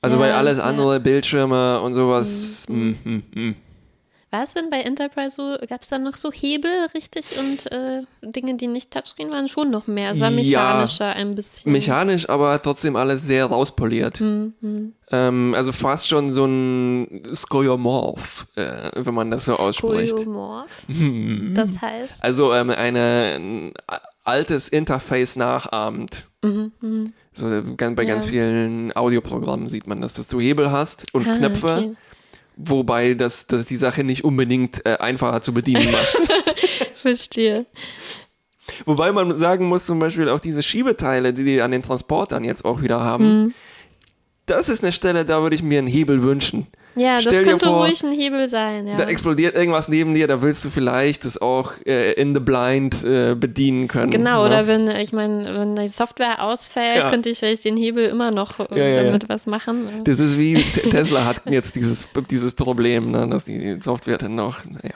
Also Ja, weil alles ja. andere, Bildschirme und sowas, mm, mm, mm. War es denn bei Enterprise so, gab es da noch so Hebel richtig und äh, Dinge, die nicht Touchscreen waren, schon noch mehr? Es war Ja. mechanischer ein bisschen. mechanisch, aber trotzdem alles sehr rauspoliert. Mhm, Ähm, also fast schon so ein Skeuomorph, äh, wenn man das so ausspricht. Skeuomorph. Das heißt, Also ähm, eine, ein altes Interface nachahmt. So ganz, bei ganz Mhm, Ja. vielen Audioprogrammen sieht man das, dass du Hebel hast und Ah, Knöpfe, okay. Wobei das, das die Sache nicht unbedingt äh, einfacher zu bedienen macht. verstehe. Wobei man sagen muss, zum Beispiel auch diese Schiebeteile, die die an den Transportern jetzt auch wieder haben, Mhm. das ist eine Stelle, da würde ich mir einen Hebel wünschen. Ja, das Stell dir könnte vor, ruhig ein Hebel sein, ja. Da explodiert irgendwas neben dir, da willst du vielleicht das auch äh, in the blind äh, bedienen können. Genau, ne? oder wenn, ich meine, wenn die Software ausfällt, Ja. könnte ich vielleicht den Hebel immer noch äh, Ja, ja, damit was machen. Das ist wie Tesla hat jetzt dieses, dieses Problem, ne, dass die Software dann noch. Naja.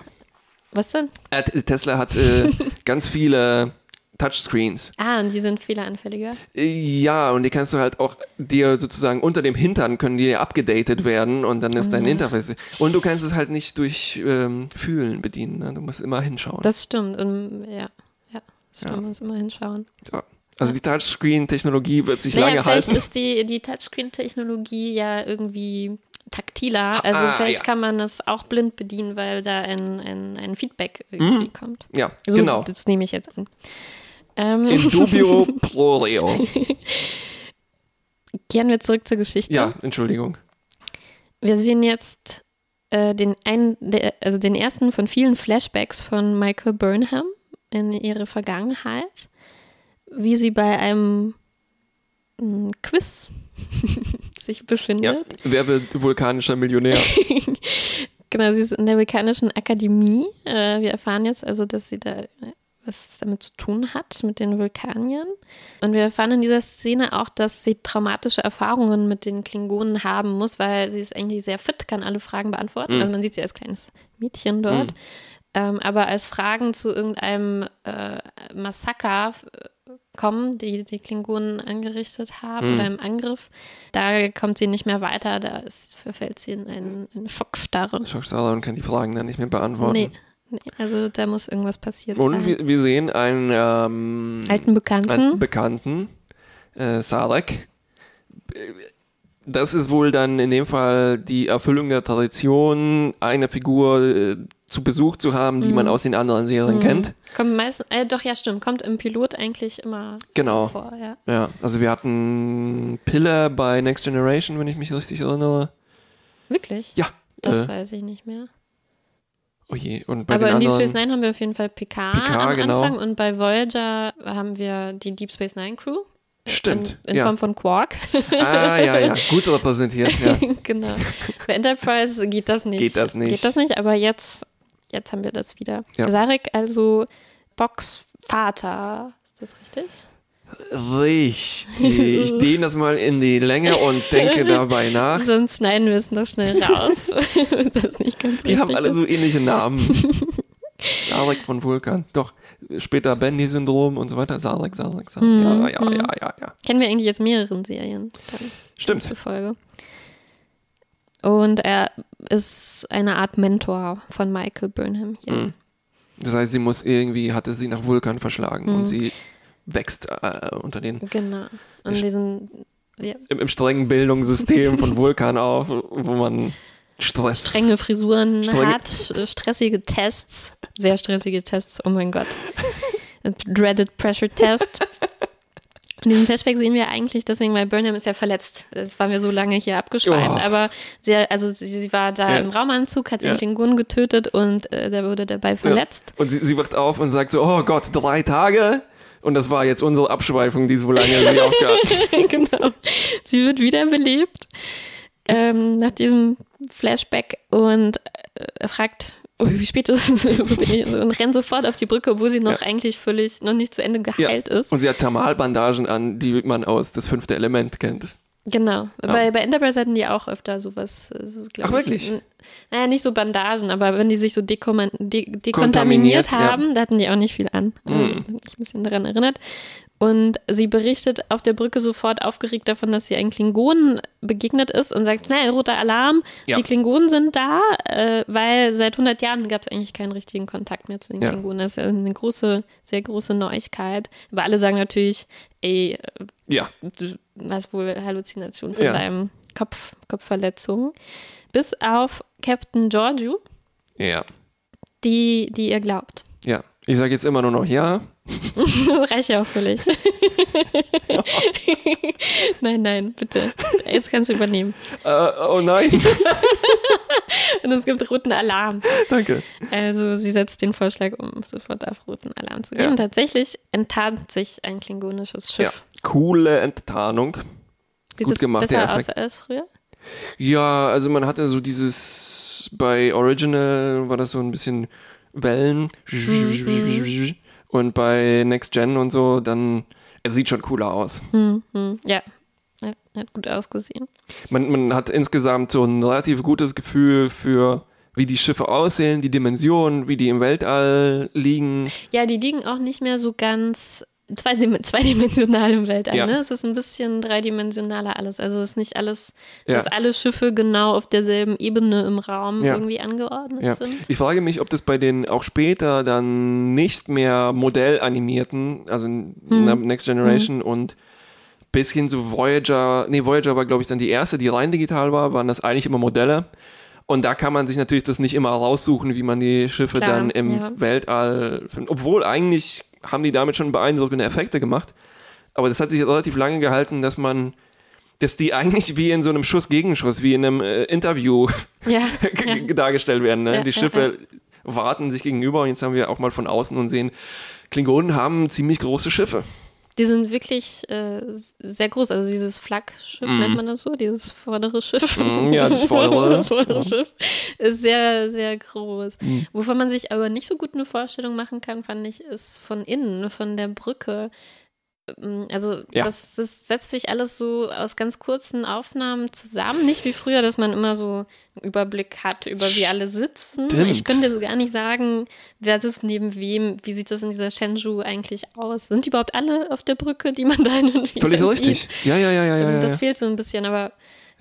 Was denn? Äh, Tesla hat äh, ganz viele Touchscreens. Ah, und die sind fehleranfälliger. Ja, und die kannst du halt auch dir sozusagen unter dem Hintern können die abgedatet werden und dann ist dein Interface. Und du kannst es halt nicht durch ähm, Fühlen bedienen. Ne? Du musst immer hinschauen. Das stimmt. Und, ja, ja, das stimmt. Ja. Man muss immer hinschauen. ja. Also die Touchscreen-Technologie wird sich Naja, lange vielleicht halten. ist die, die Touchscreen-Technologie ja irgendwie taktiler. Also Ah, vielleicht ja. kann man das auch blind bedienen, weil da ein, ein, ein Feedback irgendwie kommt. Ja, So, Mhm. genau. Das nehme ich jetzt an. Ähm, In dubio pro reo. kehren wir zurück zur Geschichte. Ja, Entschuldigung. Wir sehen jetzt äh, den, einen, der, also den ersten von vielen Flashbacks von Michael Burnham in ihre Vergangenheit, wie sie bei einem mm, Quiz sich Ja. befindet. Wer wird vulkanischer Millionär? Genau, sie ist in der Vulkanischen Akademie. Äh, wir erfahren jetzt also, dass sie da was damit zu tun hat, mit den Vulkaniern. Und wir erfahren in dieser Szene auch, dass sie traumatische Erfahrungen mit den Klingonen haben muss, weil sie ist eigentlich sehr fit, kann alle Fragen beantworten. Mhm. Also man sieht sie als kleines Mädchen dort. Ähm, aber als Fragen zu irgendeinem äh, Massaker äh, kommen, die die Klingonen angerichtet haben Mhm. oder im Angriff, da kommt sie nicht mehr weiter, da ist, verfällt sie in einen, einen Schockstarre. Schockstarre und kann die Fragen dann nicht mehr beantworten. Nee, nee, also da muss irgendwas passiert Und sein. wir, wir sehen einen ähm, Alten Bekannten. einen Bekannten, äh, Sarek. Das ist wohl dann in dem Fall die Erfüllung der Tradition, eine Figur äh, zu Besuch zu haben, die man aus den anderen Serien kennt. Kommt meistens, äh, doch, ja, stimmt, kommt im Pilot eigentlich immer Genau. vor, ja. Ja, also wir hatten Pille bei Next Generation, wenn ich mich richtig erinnere. Wirklich? Ja. Das äh, weiß ich nicht mehr. Oh je, und bei Aber in Deep. Space Nine haben wir auf jeden Fall Picard, Picard, am genau. Anfang und bei Voyager haben wir die Deep Space Nine Crew. Stimmt. In, in ja. Form von Quark. Ah, ja, ja, gut repräsentiert, ja. genau. Bei Enterprise geht das nicht. Geht das nicht. Geht das nicht, aber jetzt, jetzt haben wir das wieder. Ja. Sarek, also Box Vater. Ist das richtig? Richtig. Ich dehne das mal in die Länge und denke dabei nach. Sonst schneiden wir es noch schnell raus. Die haben alle so ähnliche Namen. Sarek von Vulkan. Doch, später Bendy-Syndrom und so weiter. Sarek, Sarek, Sarek. Mhm, Ja, ja, ja, ja, ja. Kennen wir eigentlich aus mehreren Serien dann Stimmt. zufolge. Und er ist eine Art Mentor von Michael Burnham hier. Mhm. Das heißt, sie muss irgendwie, hatte sie nach Vulkan verschlagen Mhm. und sie wächst äh, unter den, Genau. Und Ich- diesen ja, im, im strengen Bildungssystem von Vulkan auf, wo man Stress. strenge Frisuren Strenge- hat, st- stressige Tests, sehr stressige Tests, oh mein Gott. Dreaded Pressure Test. In diesem Flashback sehen wir eigentlich, deswegen, weil Burnham ist ja verletzt. Das waren wir so lange hier abgeschweift, Oh. aber sehr, also sie, sie war da Ja. im Raumanzug, hat Ja. den Klingon getötet und äh, der wurde dabei verletzt. Und sie, sie wacht auf und sagt so, oh Gott, drei Tage? Und das war jetzt unsere Abschweifung, die so lange sie aufgehört genau. Sie wird wiederbelebt ähm, nach diesem Flashback und äh, fragt, oh, wie spät ist es? Wo und rennt sofort auf die Brücke, obwohl sie noch Ja. eigentlich völlig noch nicht zu Ende geheilt ist. Und sie hat Thermalbandagen an, die man aus das fünfte Element kennt. Genau. Bei, bei Enterprise hatten die auch öfter sowas. äh, So, Ach, ich. wirklich? Naja, nicht so Bandagen, aber wenn die sich so dekomman- de dekontaminiert Kontaminiert, ja. haben, da hatten die auch nicht viel an. Mhm. Also, mich ein bisschen daran erinnert. Und sie berichtet auf der Brücke sofort aufgeregt davon, dass sie einen Klingonen begegnet ist und sagt, schnell, roter Alarm, Ja. die Klingonen sind da, äh, weil seit 100 Jahren gab es eigentlich keinen richtigen Kontakt mehr zu den Ja. Klingonen. Das ist ja eine große, sehr große Neuigkeit. Aber alle sagen natürlich, ey, Ja. du hast wohl Halluzination von Ja. deinem Kopf, Kopfverletzung. Bis auf Captain Giorgio, Ja. die, die ihr glaubt. Ja. Ich sage jetzt immer nur noch ja. Das reicht ja auch völlig. nein, nein, bitte. Jetzt kannst du übernehmen. Äh, oh nein. Und es gibt roten Alarm. Danke. Also sie setzt den Vorschlag um, sofort auf roten Alarm zu gehen. Ja. Und tatsächlich enttarnt sich ein klingonisches Ja. Schiff. Coole Enttarnung. Sieht gut gemacht, besser der aus Effekt. als früher? Ja, also man hatte so dieses, bei Original war das so ein bisschen Wellen. Mhm. Und bei Next Gen und so, dann, es sieht schon cooler aus. Hm, hm. Ja, hat, hat gut ausgesehen. Man, man hat insgesamt so ein relativ gutes Gefühl für, wie die Schiffe aussehen, die Dimensionen, wie die im Weltall liegen. Ja, die liegen auch nicht mehr so ganz zwei, zweidimensionalem Weltall. Ja. Ne? Es ist ein bisschen dreidimensionaler alles. Also es ist nicht alles, Ja. dass alle Schiffe genau auf derselben Ebene im Raum Ja. irgendwie angeordnet sind. Ich frage mich, ob das bei den auch später dann nicht mehr modellanimierten, also Hm. Next Generation und bis hin zu Voyager, nee, Voyager war glaube ich dann die erste, die rein digital war, waren das eigentlich immer Modelle. Und da kann man sich natürlich das nicht immer raussuchen, wie man die Schiffe Klar, dann im ja. Weltall, obwohl eigentlich haben die damit schon beeindruckende Effekte gemacht. Aber das hat sich relativ lange gehalten, dass man, dass die eigentlich wie in so einem Schuss-Gegenschuss, wie in einem äh, Interview Ja, g- dargestellt werden. Ne? Ja, die ja, Schiffe warten sich gegenüber und jetzt haben wir auch mal von außen und sehen, Klingonen haben ziemlich große Schiffe. Die sind wirklich äh, sehr groß. Also dieses Flaggschiff, Mhm. nennt man das so, dieses vordere Schiff. Mm, ja, das vordere. das vordere Ja. Schiff ist sehr, sehr groß. Mhm. Wovon man sich aber nicht so gut eine Vorstellung machen kann, fand ich, ist von innen, von der Brücke. Ähm, Also Ja. das, das setzt sich alles so aus ganz kurzen Aufnahmen zusammen. Nicht wie früher, dass man immer so einen Überblick hat, über wie alle sitzen. Stimmt. Ich könnte gar nicht sagen, wer sitzt neben wem, wie sieht das in dieser Shenzhou eigentlich aus. Sind die überhaupt alle auf der Brücke, die man da hin und wieder Völlig sieht? richtig. Ja, ja, ja, ja, ja. ja, das ja. fehlt so ein bisschen, aber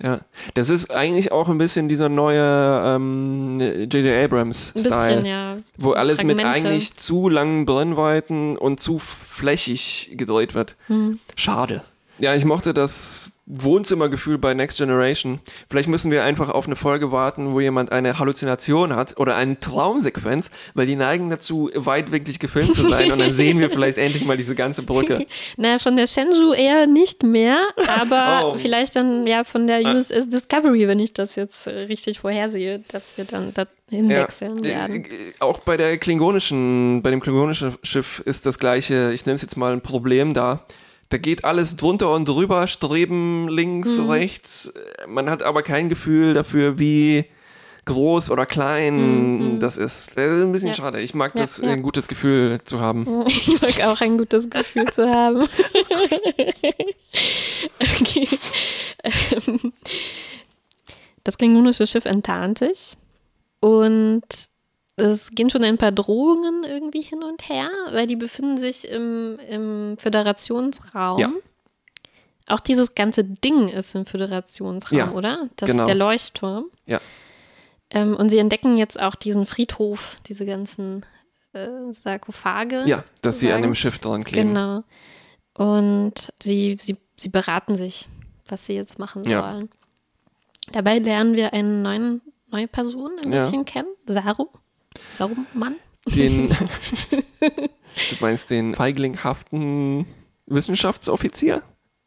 ja. Das ist eigentlich auch ein bisschen dieser neue ähm, J.J. Abrams-Style, ja. wo alles mit Fragmente. eigentlich zu langen Brennweiten und zu flächig gedreht wird. Hm. Schade. Ja, ich mochte das Wohnzimmergefühl bei Next Generation. Vielleicht müssen wir einfach auf eine Folge warten, wo jemand eine Halluzination hat oder eine Traumsequenz, weil die neigen dazu, weitwinklig gefilmt zu sein und dann sehen wir vielleicht endlich mal diese ganze Brücke. Na, von der Shenzhou eher nicht mehr, aber Oh. vielleicht dann ja von der Ah. USS Discovery, wenn ich das jetzt äh, richtig vorhersehe, dass wir dann dahin wechseln Äh, werden. äh, auch bei der klingonischen, bei dem klingonischen Schiff ist das gleiche, ich nenne es jetzt mal ein Problem da. Da geht alles drunter und drüber, Streben links, Mhm. rechts. Man hat aber kein Gefühl dafür, wie groß oder klein das ist. Das ist ein bisschen Mhm, Ja. schade. Ich mag Ja, das, ja. ein gutes Gefühl zu haben. Ich mag auch ein gutes Gefühl zu haben. okay. Ähm, Das klingonische Schiff enttarnt sich und es gehen schon ein paar Drohungen irgendwie hin und her, weil die befinden sich im, im Föderationsraum. Ja. Auch dieses ganze Ding ist im Föderationsraum, Ja, oder? Das genau. ist der Leuchtturm. Ja. Ähm, und sie entdecken jetzt auch diesen Friedhof, diese ganzen äh, Sarkophage. Ja, dass sie an dem Schiff dran kleben. Genau. Und sie, sie, sie beraten sich, was sie jetzt machen Ja. wollen. Dabei lernen wir eine neuen, neue Person ein Ja. bisschen kennen. Saru. Saruman. Den, du meinst den feiglingshaften Wissenschaftsoffizier?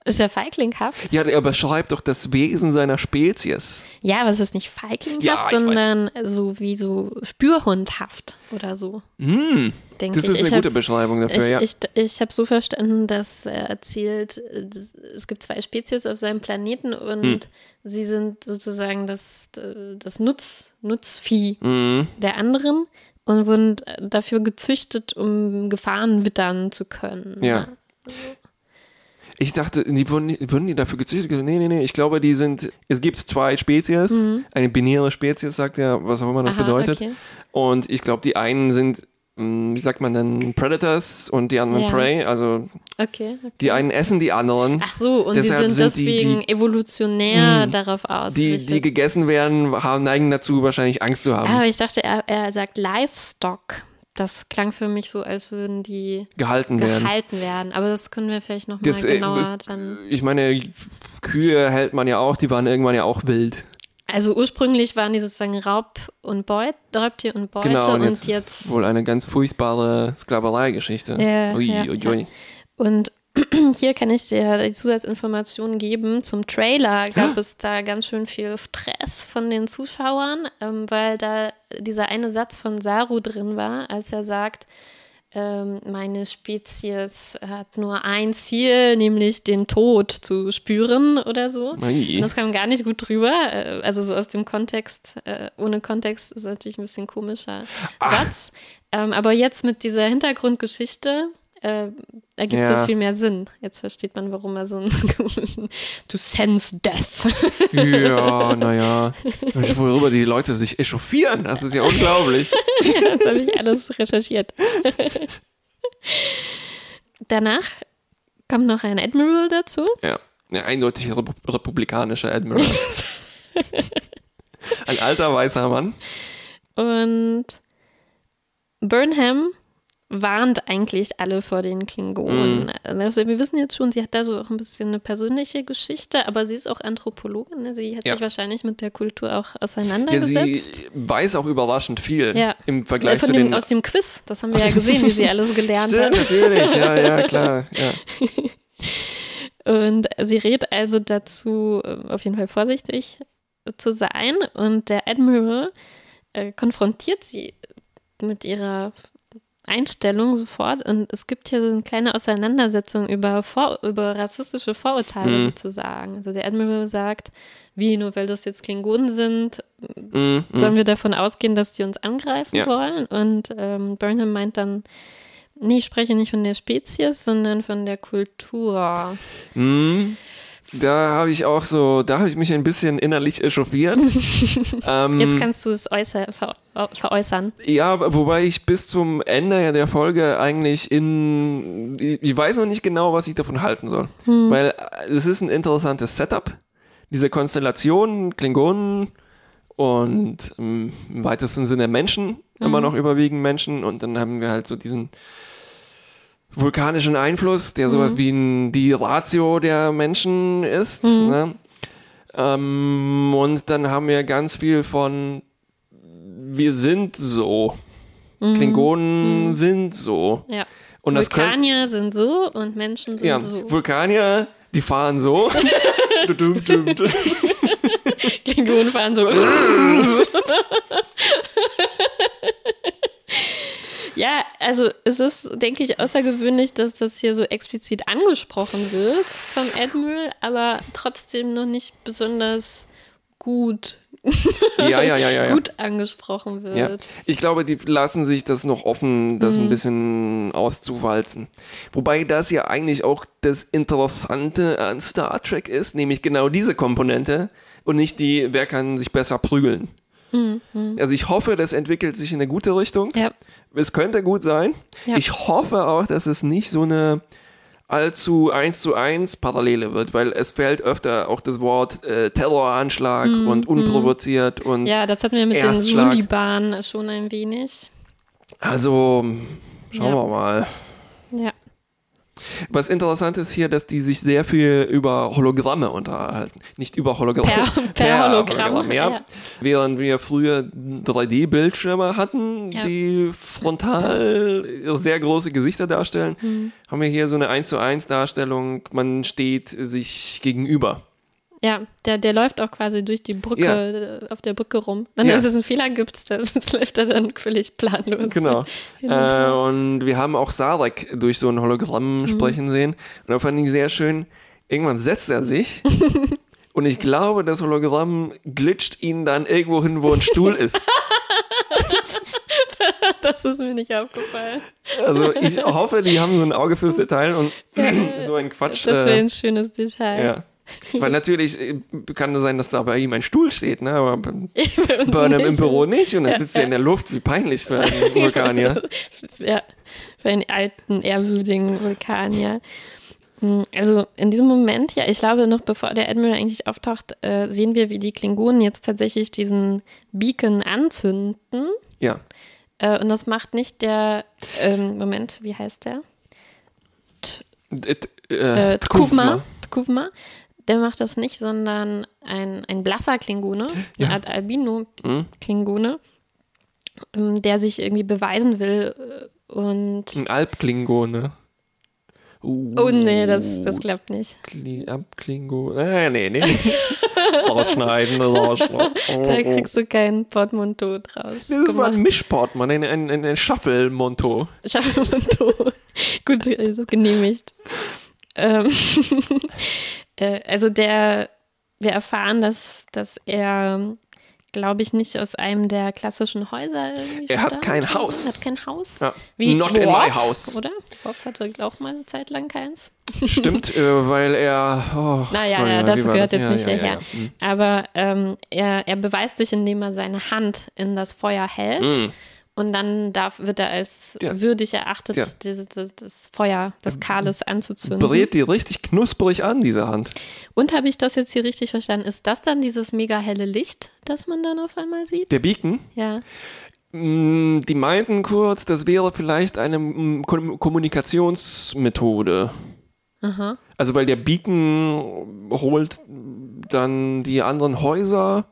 Ist ja feiglinghaft. Ja, er beschreibt doch das Wesen seiner Spezies. Ja, aber es ist nicht feiglinghaft, Ja, ich weiß. sondern so wie so spürhundhaft oder so, Hm, denke das ich. ist eine ich gute hab, Beschreibung dafür, ich, ja. ich, ich habe so verstanden, dass er erzählt, äh, es gibt zwei Spezies auf seinem Planeten und Hm. sie sind sozusagen das, das Nutz, Nutzvieh Mhm. der anderen und wurden dafür gezüchtet, um Gefahren wittern zu können. Ja. Ich dachte, die wurden, wurden die dafür gezüchtet? Nee, nee, nee. Ich glaube, die sind. Es gibt zwei Spezies. Eine binäre Spezies, sagt er, was auch immer das Mhm. Aha, bedeutet. okay. Und ich glaube, die einen sind, wie sagt man denn, Predators und die anderen Ja. Prey. Also Okay. okay. die einen essen die anderen. Ach so, und sie Deshalb sind, sind die- deswegen die- evolutionär Mhm. darauf Die, ausgerichtet. die gegessen werden, haben, neigen dazu, wahrscheinlich Angst zu haben. Aber ich dachte, er, er sagt Livestock. Das klang für mich so, als würden die gehalten werden. gehalten werden. Aber das können wir vielleicht noch mal Das, äh, genauer dann. Ich meine, Kühe hält man ja auch, die waren irgendwann ja auch wild. Also ursprünglich waren die sozusagen Raub und Beut, Raubtier und Beute Genau, und und jetzt, jetzt, ist wohl eine ganz furchtbare Sklaverei-Geschichte. Ja, ui, ja, ui, ja. ui. Und hier kann ich dir die Zusatzinformationen geben. Zum Trailer gab es da ganz schön viel Stress von den Zuschauern, ähm, weil da dieser eine Satz von Saru drin war, als er sagt, meine Spezies hat nur ein Ziel, nämlich den Tod zu spüren oder so. Und das kam gar nicht gut drüber. äh, Also so aus dem Kontext, äh, ohne Kontext ist natürlich ein bisschen komischer Satz. Ähm, aber jetzt mit dieser Hintergrundgeschichte äh, ergibt Ja. es viel mehr Sinn. Jetzt versteht man, warum er so einen komischen To sense death. Ja, naja. Worüber die Leute sich echauffieren, das ist ja unglaublich. das habe ich alles recherchiert. danach kommt noch ein Admiral dazu. Ja, ja eindeutig Repu republikanischer Admiral. ein alter weißer Mann. Und Burnham warnt eigentlich alle vor den Klingonen. Mhm. Also wir wissen jetzt schon, sie hat da so auch ein bisschen eine persönliche Geschichte, aber sie ist auch Anthropologin. Ne? Sie hat Ja. sich wahrscheinlich mit der Kultur auch Ja, auseinandergesetzt. sie weiß auch überraschend viel Ja. im Vergleich von zu dem, den aus dem Quiz, das haben wir ja gesehen, wie sie alles gelernt Stimmt, hat. natürlich, ja, ja, klar. Ja. Und sie rät also dazu, äh, auf jeden Fall vorsichtig zu sein. Und der Admiral äh, konfrontiert sie mit ihrer Einstellung sofort. Und es gibt hier so eine kleine Auseinandersetzung über, Vor über rassistische Vorurteile Mhm. sozusagen. Also der Admiral sagt, wie, nur weil das jetzt Klingonen sind, Mm, mm. sollen wir davon ausgehen, dass die uns angreifen Ja. wollen? Und ähm, Burnham meint dann, nee, ich spreche nicht von der Spezies, sondern von der Kultur. Mm. Da habe ich auch so, da habe ich mich ein bisschen innerlich echauffiert. ähm, Jetzt kannst du es äußer, ver, veräußern. Ja, wobei ich bis zum Ende der Folge eigentlich in. Ich weiß noch nicht genau, was ich davon halten soll. Weil äh, es ist ein interessantes Setup. Diese Konstellation, Klingonen und ähm, im weitesten Sinne Menschen, immer noch überwiegend Menschen. Und dann haben wir halt so diesen vulkanischen Einfluss, der sowas wie ein, die Ratio der Menschen ist. Ne? Ähm, und dann haben wir ganz viel von wir sind so. Klingonen sind so. Ja. Und Vulkanier sind so und Menschen sind ja, so. Vulkanier, die fahren so. Klingonen fahren so. ja, also es ist, denke ich, außergewöhnlich, dass das hier so explizit angesprochen wird vom Admiral, aber trotzdem noch nicht besonders gut, ja, ja, ja, ja. gut angesprochen wird. Ja. Ich glaube, die lassen sich das noch offen, das Mhm. ein bisschen auszuwalzen. Wobei das ja eigentlich auch das Interessante an Star Trek ist, nämlich genau diese Komponente und nicht die, wer kann sich besser prügeln. Also ich hoffe, das entwickelt sich in eine gute Richtung. Mhm. Ja. Es könnte gut sein. Ja. Ich hoffe auch, dass es nicht so eine allzu eins zu eins Parallele wird, weil es fällt öfter auch das Wort äh, Terroranschlag und unprovoziert und Mhm. ja, das hatten wir mit Erstschlag. den Suliban schon ein wenig. also schauen Ja. wir mal. Ja. Was interessant ist hier, dass die sich sehr viel über Hologramme unterhalten. Nicht über Hologramme. Per- per Hologramm, ja. ja. Während wir früher 3D-Bildschirme hatten, Ja. die frontal sehr große Gesichter darstellen, Mhm. haben wir hier so eine 1 zu 1 Darstellung. Man steht sich gegenüber. Ja, der, der läuft auch quasi durch die Brücke, äh, auf der Brücke rum. Wenn Ja. es einen Fehler gibt, dann läuft er dann völlig planlos. Genau. Und. Äh, und wir haben auch Sarek durch so ein Hologramm Mhm. sprechen sehen. Und da fand ich sehr schön, irgendwann setzt er sich und ich glaube, das Hologramm glitscht ihn dann irgendwo hin, wo ein Stuhl ist. Das ist mir nicht aufgefallen. Also ich hoffe, die haben so ein Auge fürs Detail und so ein Quatsch. Das wäre Äh, ein schönes Detail. ja. Weil natürlich äh, kann es sein, dass da bei ihm ein Stuhl steht, ne? aber Burnham im. Büro nicht und dann sitzt er in der Luft. Wie peinlich für einen Vulkanier. Ja, für einen alten, ehrwürdigen Vulkanier. Hm, Also in diesem Moment, ja, ich glaube, noch bevor der Admiral eigentlich auftaucht, äh, sehen wir, wie die Klingonen jetzt tatsächlich diesen Beacon anzünden. Ja. Äh, und das macht nicht der, ähm, Moment, wie heißt der? D- Äh, Äh, Tkuvma. Tkuvma. Der macht das nicht, sondern ein, ein blasser Klingone, Ja. eine Art Mhm. Albino-Klingone, ähm, der sich irgendwie beweisen will. äh, Und Ein Alpklingone. Uh, oh nee, das, das klappt nicht. Kli Abklingo. Äh, nee, nee. rausschneiden, rausschneiden. Da kriegst du kein Portmanteau draus. Das war ein gemacht. Mischport, Mann, ein, ein, ein, ein Shuffle-Monto. Portmanteau. Gut, ist es genehmigt. Ähm, äh, also der, wir erfahren, dass, dass er, glaube ich, nicht aus einem der klassischen Häuser irgendwie Er hat kein. Haus. Er hat kein Haus. Ja. Wie Not in my Worf, house. Oder? Worf hatte auch mal eine Zeit lang keins. Stimmt, äh, weil er. Oh, Naja, oh, ja, ja, das gehört das? jetzt Ja, nicht ja, hierher. ja. Hm. Aber ähm, er, er beweist sich, indem er seine Hand in das Feuer hält. Hm. Und dann darf, wird er als Ja. würdig erachtet, Ja. dieses, das, das Feuer des Kahles anzuzünden. Brät die richtig knusprig an, diese Hand. Und habe ich das jetzt hier richtig verstanden? Ist das dann dieses mega helle Licht, das man dann auf einmal sieht? Der Beacon, Ja. mh, die meinten kurz, das wäre vielleicht eine Kom Kommunikationsmethode. Aha. Also weil der Beacon holt dann die anderen Häuser.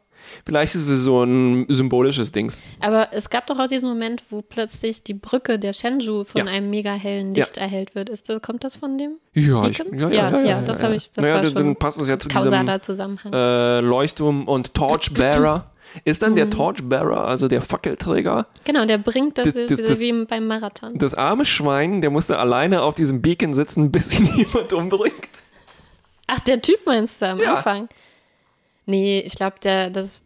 Vielleicht ist es so ein symbolisches Ding. Aber es gab doch auch diesen Moment, wo plötzlich die Brücke der Shenzhou von Ja. einem mega hellen Ja. Licht erhellt wird. Ist das, kommt das von dem Ja, ich, ja, ja, ja, Ja, ja, ja, das habe ich- das naja, dann, passt es ja zu diesem Zusammenhang? äh, Leuchtturm und Torchbearer. Ist dann der Mhm. Torchbearer, also der Fackelträger, genau, der bringt das, das- das- wie beim Marathon. das arme Schwein, der musste alleine auf diesem Beacon sitzen, bis ihn jemand umbringt. Ach, der Typ meinst du am Ja. Anfang? Nee, ich glaube, der, das.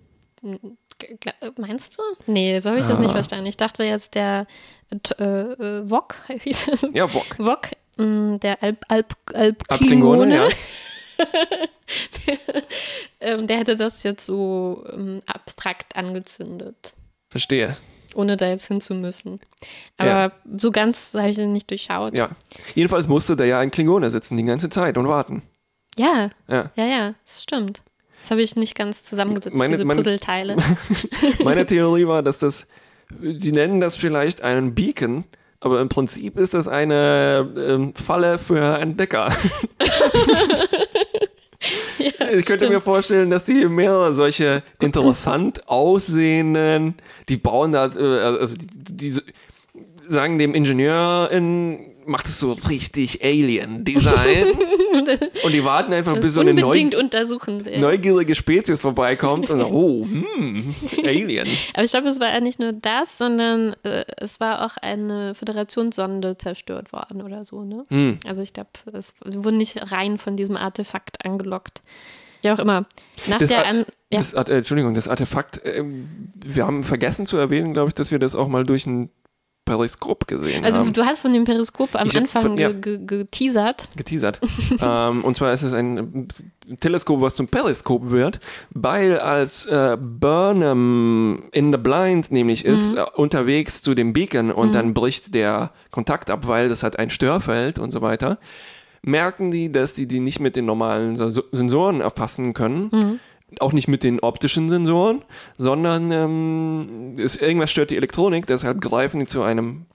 Meinst du? Nee, so habe ich das Ah. nicht verstanden. Ich dachte jetzt, der äh, äh, Wok, hieß es? Ja, Wok. Wok, mh, der Alp, Alp, Alp, Abklingone, ja. ähm, der hätte das jetzt so ähm, abstrakt angezündet, Verstehe. ohne da jetzt hin zu müssen. Aber Ja. so ganz habe ich den nicht durchschaut. Ja. Jedenfalls musste da ja ein Klingoner sitzen die ganze Zeit und warten. ja, Ja. ja, ja, das stimmt. Das habe ich nicht ganz zusammengesetzt, Meine- diese meine- Puzzleteile. Meine Theorie war, dass das, die nennen das vielleicht einen Beacon, aber im Prinzip ist das eine ähm, Falle für Entdecker. ich könnte mir vorstellen, dass die mehrere solche interessant aussehenden, die bauen da, äh, also die, die sagen dem Ingenieur in, macht es so richtig Alien-Design und die warten einfach, bis so eine neu, neugierige Spezies vorbeikommt und sagt, oh, hm, Alien. Aber ich glaube, es war ja nicht nur das, sondern äh, es war auch eine Föderationssonde zerstört worden oder so, ne? Hm. Also ich glaube, es wurde nicht rein von diesem Artefakt angelockt. Wie auch immer. Nach Das, der an ja, das äh, Entschuldigung, das Artefakt, ähm, wir haben vergessen zu erwähnen, glaube ich, dass wir das auch mal durch ein Periskop gesehen also haben. du hast von dem Periskop am Ich Anfang von- ja. ge ge geteasert. geteasert. ähm, und zwar ist es ein äh, Teleskop, was zum Periskop wird, weil als äh, Burnham in the Blind nämlich ist, Mhm. äh, unterwegs zu dem Beacon und dann bricht der Kontakt ab, weil das hat ein Störfeld und so weiter, merken die, dass die die nicht mit den normalen Sens- Sensoren erfassen können. Mhm. Auch nicht mit den optischen Sensoren, sondern ähm, ist, irgendwas stört die Elektronik, deshalb greifen die zu einem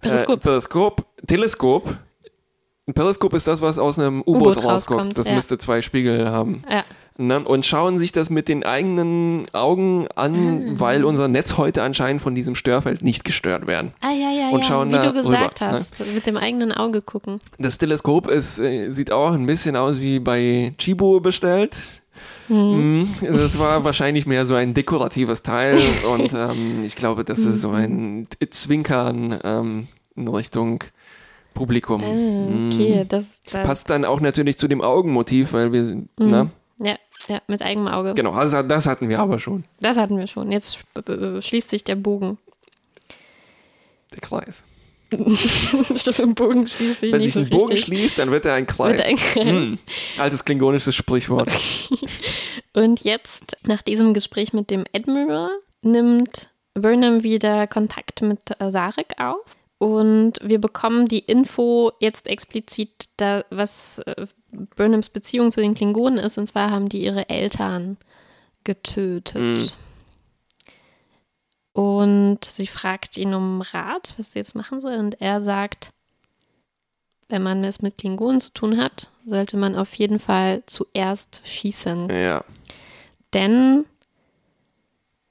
Periskop. äh, Periskop, Teleskop. Ein Periskop ist das, was aus einem U-Boot rauskommt. rauskommt, Das ja. müsste zwei Spiegel haben. Ja. Ne? Und schauen sich das mit den eigenen Augen an, Ah. weil unser Netz heute anscheinend von diesem Störfeld nicht gestört werden. Ah ja, ja, Und ja, schauen wie da du gesagt rüber, ne? hast. Mit dem eigenen Auge gucken. Das Teleskop ist, äh, sieht auch ein bisschen aus wie bei Chibo bestellt. Mhm. Das war wahrscheinlich mehr so ein dekoratives Teil und ähm, ich glaube, das ist so ein T- Zwinkern ähm, in Richtung Publikum. Ah, okay, das, das Passt dann auch natürlich zu dem Augenmotiv, weil wir sind, ne? ja, ja, mit eigenem Auge. Genau, also das hatten wir aber schon. Das hatten wir schon. Jetzt sch- schließt sich der Bogen. Der Kreis. Stimmt, im Bogen schließt sich Wenn sich so ein Bogen richtig. schließt, dann wird er ein Kreis. Wird ein Kreis. Hm. Altes klingonisches Sprichwort. Und jetzt, nach diesem Gespräch mit dem Admiral, nimmt Burnham wieder Kontakt mit äh, Sarek auf. Und wir bekommen die Info jetzt explizit, da, was äh, Burnhams Beziehung zu den Klingonen ist. Und zwar haben die ihre Eltern getötet. Mhm. Und sie fragt ihn um Rat, was sie jetzt machen soll. Und er sagt, wenn man es mit Klingonen zu tun hat, sollte man auf jeden Fall zuerst schießen. Ja. Denn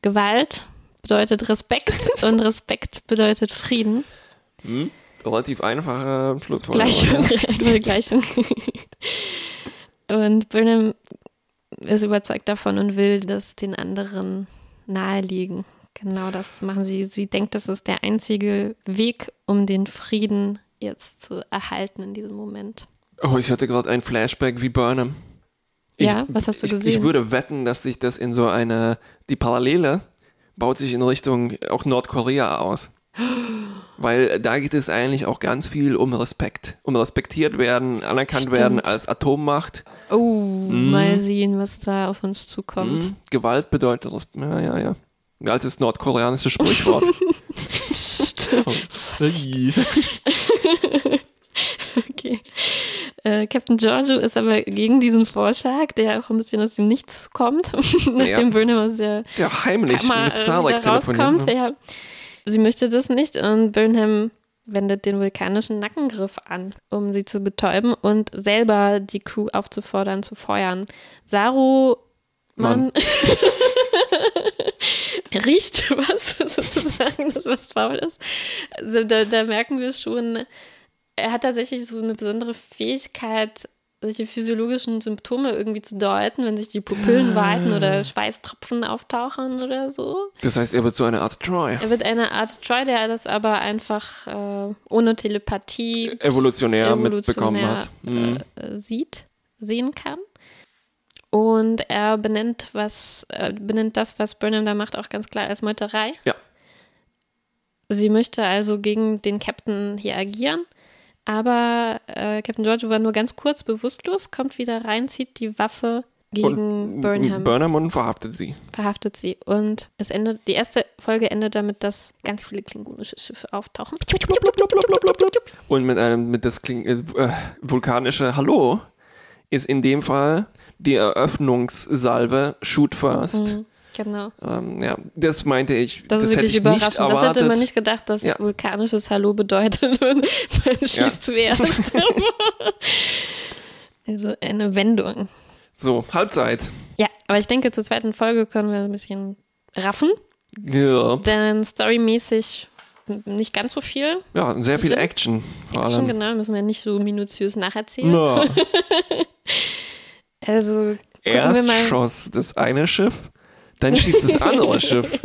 Gewalt bedeutet Respekt und Respekt bedeutet Frieden. Hm? Relativ einfache Schlussfolgerung. Gleichung, ja. Gleichung. Und Burnham ist überzeugt davon und will das den anderen naheliegen. Genau das machen. Sie, sie denkt, das ist der einzige Weg, um den Frieden jetzt zu erhalten in diesem Moment. Oh, ich hatte gerade ein Flashback wie Burnham. Ich, Ja, was hast du ich, gesehen? Ich würde wetten, dass sich das in so eine, die Parallele baut sich in Richtung auch Nordkorea aus. Weil da geht es eigentlich auch ganz viel um Respekt. Um respektiert werden, anerkannt Stimmt. werden als Atommacht. Oh, mal sehen, was da auf uns zukommt. Mhm. Gewalt bedeutet Respekt. Ja, ja, ja. Ein altes nordkoreanisches Sprichwort. Psst. Oh. Okay. Äh, Captain Giorgio ist aber gegen diesen Vorschlag, der auch ein bisschen aus dem Nichts kommt, nachdem Burnham aus der Der heimlich Kammer mit äh, Sarek wieder rauskommt. telefoniert. Ne? Ja. Sie möchte das nicht und Burnham wendet den vulkanischen Nackengriff an, um sie zu betäuben und selber die Crew aufzufordern, zu feuern. Saru, Mann. man riecht was sozusagen, das was faul ist. Also da, da merken wir schon, er hat tatsächlich so eine besondere Fähigkeit, solche physiologischen Symptome irgendwie zu deuten, wenn sich die Pupillen weiten oder Schweißtropfen auftauchen oder so. Das heißt, er wird so eine Art Troy. Er wird eine Art Troy, der das aber einfach äh, ohne Telepathie Evolutionär, mitbekommen evolutionär, hat. Mhm. äh, sieht, sehen kann. Und er benennt was, äh, benennt das, was Burnham da macht, auch ganz klar als Meuterei. Ja. Sie möchte also gegen den Captain hier agieren, aber äh, Captain Giorgio war nur ganz kurz bewusstlos, kommt wieder rein, zieht die Waffe gegen Und Burnham, Burnham und verhaftet sie. verhaftet sie. Und es endet, die erste Folge endet damit, dass ganz viele klingonische Schiffe auftauchen. Und mit einem, mit das Kling, äh, äh, vulkanische Hallo ist in dem Fall die Eröffnungssalve Shoot First. Mhm, genau. Ähm, ja, das meinte ich. Das, ist hätte wirklich überraschend. Das hätte man nicht gedacht, dass Ja. vulkanisches Hallo bedeutet. Man schießt zuerst. also eine Wendung. So, Halbzeit. Ja, aber ich denke, zur zweiten Folge können wir ein bisschen raffen, Ja, denn storymäßig nicht ganz so viel. ja sehr viel? Action. Action, genau, müssen wir nicht so minutiös nacherzählen. Ja. Also Erst schoss das eine Schiff, dann schießt das andere Schiff.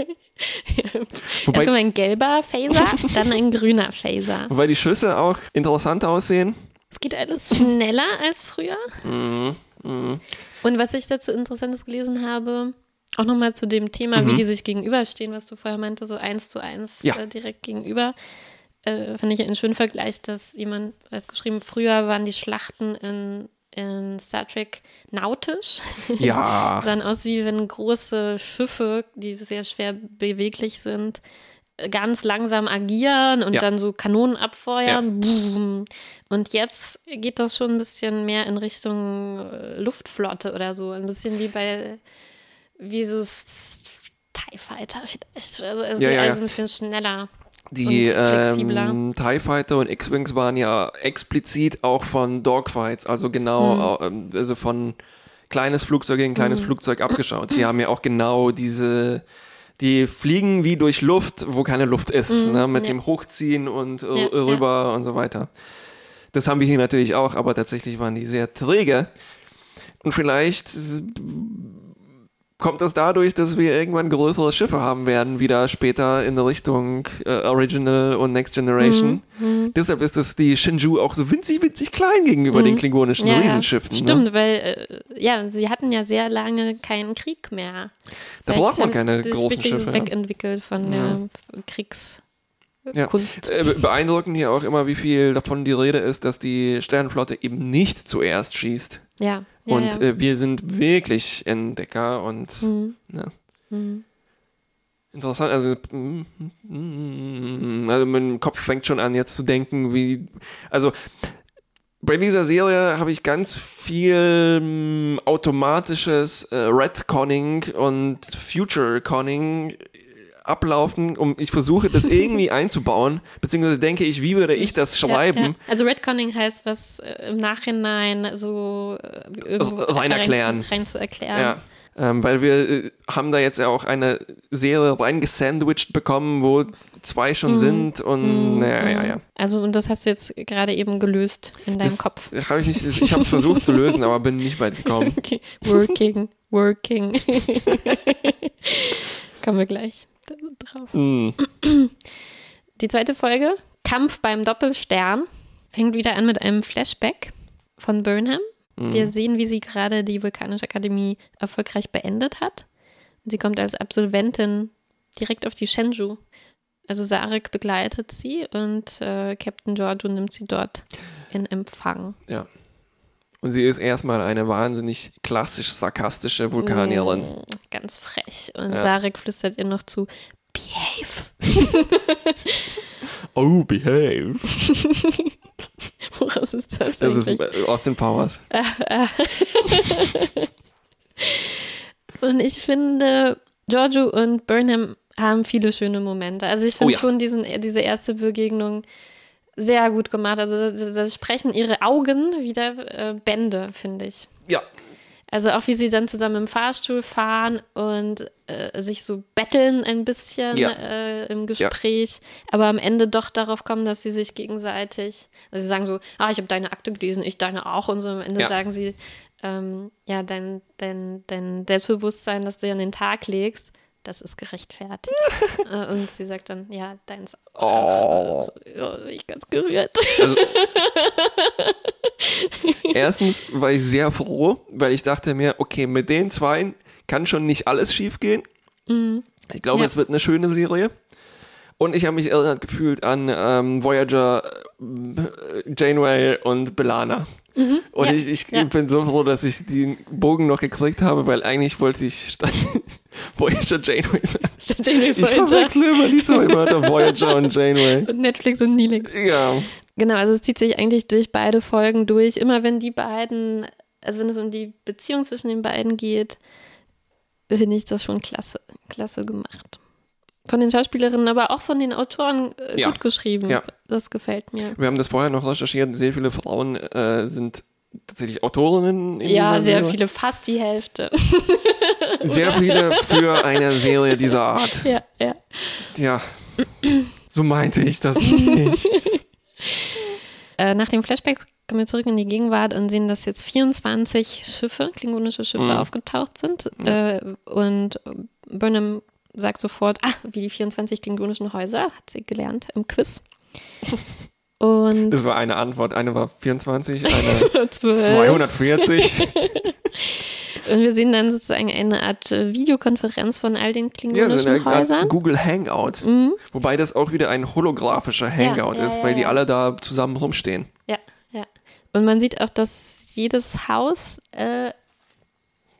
Erst Wobei, kommt ein gelber Phaser, dann ein grüner Phaser. wobei die Schüsse auch interessant aussehen. Es geht alles schneller als früher. Mhm. Mhm. Und was ich dazu Interessantes gelesen habe, auch nochmal zu dem Thema, wie die sich gegenüberstehen, was du vorher meinte, so eins zu eins Ja. äh, direkt gegenüber, äh, fand ich einen schönen Vergleich, dass jemand hat geschrieben, früher waren die Schlachten in, in Star Trek nautisch. Ja, sahen aus wie wenn große Schiffe, die sehr schwer beweglich sind, ganz langsam agieren und Ja. dann so Kanonen abfeuern. Boom. Und jetzt geht das schon ein bisschen mehr in Richtung äh, Luftflotte oder so. Ein bisschen wie bei, wie so TIE Fighter vielleicht. Also, also, Ja, ja, also ja. ein bisschen schneller. Die ähm, TIE Fighter und X-Wings waren ja explizit auch von Dogfights, also genau, Hm. äh, also von kleines Flugzeug gegen kleines Mhm. Flugzeug abgeschaut. Die haben ja auch genau diese, die fliegen wie durch Luft, wo keine Luft ist, Mhm, ne, mit ja. dem Hochziehen und äh, Ja, ja. rüber und so weiter. Das haben wir hier natürlich auch, aber tatsächlich waren die sehr träge. Und vielleicht kommt das dadurch, dass wir irgendwann größere Schiffe haben werden, wieder später in der Richtung äh, Original und Next Generation. Mhm. Deshalb ist das die Shinju auch so winzig, winzig klein gegenüber den klingonischen Ja. Riesenschiffen. Ne? Stimmt, weil äh, ja, sie hatten ja sehr lange keinen Krieg mehr. Da braucht man keine die sich großen wirklich so Schiffe. wegentwickelt von Ja. der Ja. Kriegskunst. Äh, be- beeindruckend hier auch immer, wie viel davon die Rede ist, dass die Sternenflotte eben nicht zuerst schießt. Ja. ja, und ja. Äh, wir sind wirklich Entdecker und Mhm. ja. Mhm. Interessant, also, also mein Kopf fängt schon an jetzt zu denken, wie, also bei dieser Serie habe ich ganz viel mm, automatisches äh, Redconning und Future-Conning ablaufen, um ich versuche das irgendwie einzubauen, beziehungsweise denke ich, wie würde ich das schreiben? Ja, ja. Also Redconning heißt, was äh, im Nachhinein so äh, irgendwo Rein erklären. Rein, rein zu erklären. Ja. Ähm, weil wir äh, haben da jetzt ja auch eine Serie reingesandwiched bekommen, wo zwei schon sind und Mhm. naja, ja, ja. Also, und das hast du jetzt gerade eben gelöst in deinem Das Kopf. Hab ich nicht, ich habe es versucht zu lösen, aber bin nicht weit gekommen. Okay. Working, working. Kommen wir gleich drauf. Mm. Die zweite Folge, Kampf beim Doppelstern, fängt wieder an mit einem Flashback von Burnham. Mhm. Wir sehen, wie sie gerade die Vulkanische Akademie erfolgreich beendet hat. Sie kommt als Absolventin direkt auf die Shenzhou. Also Sarek begleitet sie und äh, Captain Giorgio nimmt sie dort in Empfang. Ja. Und sie ist erstmal eine wahnsinnig klassisch sarkastische Vulkanierin. Mm, ganz frech. Und Ja. Sarek flüstert ihr noch zu, behave. Oh, behave. Woraus ist das Das ist eigentlich? äh, Austin Powers. Und ich finde, Giorgio und Burnham haben viele schöne Momente. Also ich finde Oh ja. schon diesen, diese erste Begegnung sehr gut gemacht. Also da, sprechen ihre Augen wieder äh, Bände, finde ich. Ja, Also auch wie sie dann zusammen im Fahrstuhl fahren und äh, sich so betteln ein bisschen Ja. äh, im Gespräch, aber am Ende doch darauf kommen, dass sie sich gegenseitig, also sie sagen so, ah, ich habe deine Akte gelesen, ich deine auch und so am Ende Ja. sagen sie, ähm, ja, dein, dein, dein Selbstbewusstsein, das du ja an den Tag legst, das ist gerechtfertigt. äh, und sie sagt dann, ja, deins. Oh. Ja, bin ich ganz gerührt. Also, erstens war ich sehr froh, weil ich dachte mir, okay, mit den zwei kann schon nicht alles schief gehen. Ich glaube, Mhm. Ja. es wird eine schöne Serie. Und ich habe mich erinnert gefühlt an ähm, Voyager, äh, Janeway und Belana. Und Mhm. Ja, ich, ich ja. bin so froh, dass ich den Bogen noch gekriegt habe, weil eigentlich wollte ich statt Voyager Janeway sagen. Jamie Ich Voyager verwechsle immer die zwei Wörter, Voyager und Janeway. und Netflix und Neelix. Ja. Genau, also es zieht sich eigentlich durch beide Folgen durch. Immer wenn die beiden, also wenn es um die Beziehung zwischen den beiden geht, finde ich das schon klasse, klasse gemacht. Von den Schauspielerinnen, aber auch von den Autoren äh, Ja. gut geschrieben. Ja. Das gefällt mir. Wir haben das vorher noch recherchiert. Sehr viele Frauen äh, sind tatsächlich Autorinnen. In Ja, sehr Serie. viele, fast die Hälfte. Sehr viele für eine Serie dieser Art. ja, ja. Ja, so meinte ich das nicht. Äh, nach dem Flashback kommen wir zurück in die Gegenwart und sehen, dass jetzt 24 Schiffe, klingonische Schiffe, Mhm. aufgetaucht sind. Äh, und Burnham sagt sofort, ah, wie die 24 klingonischen Häuser, hat sie gelernt im Quiz. Und Das war eine Antwort. Eine war 24, eine 12. 240. Und wir sehen dann sozusagen eine Art Videokonferenz von all den Ja, klingonischen so eine Art Häusern. Google Hangout. Mhm. Wobei das auch wieder ein holographischer Hangout ja, ist, ja, weil die ja. alle da zusammen rumstehen. Ja, ja. Und man sieht auch, dass jedes Haus äh,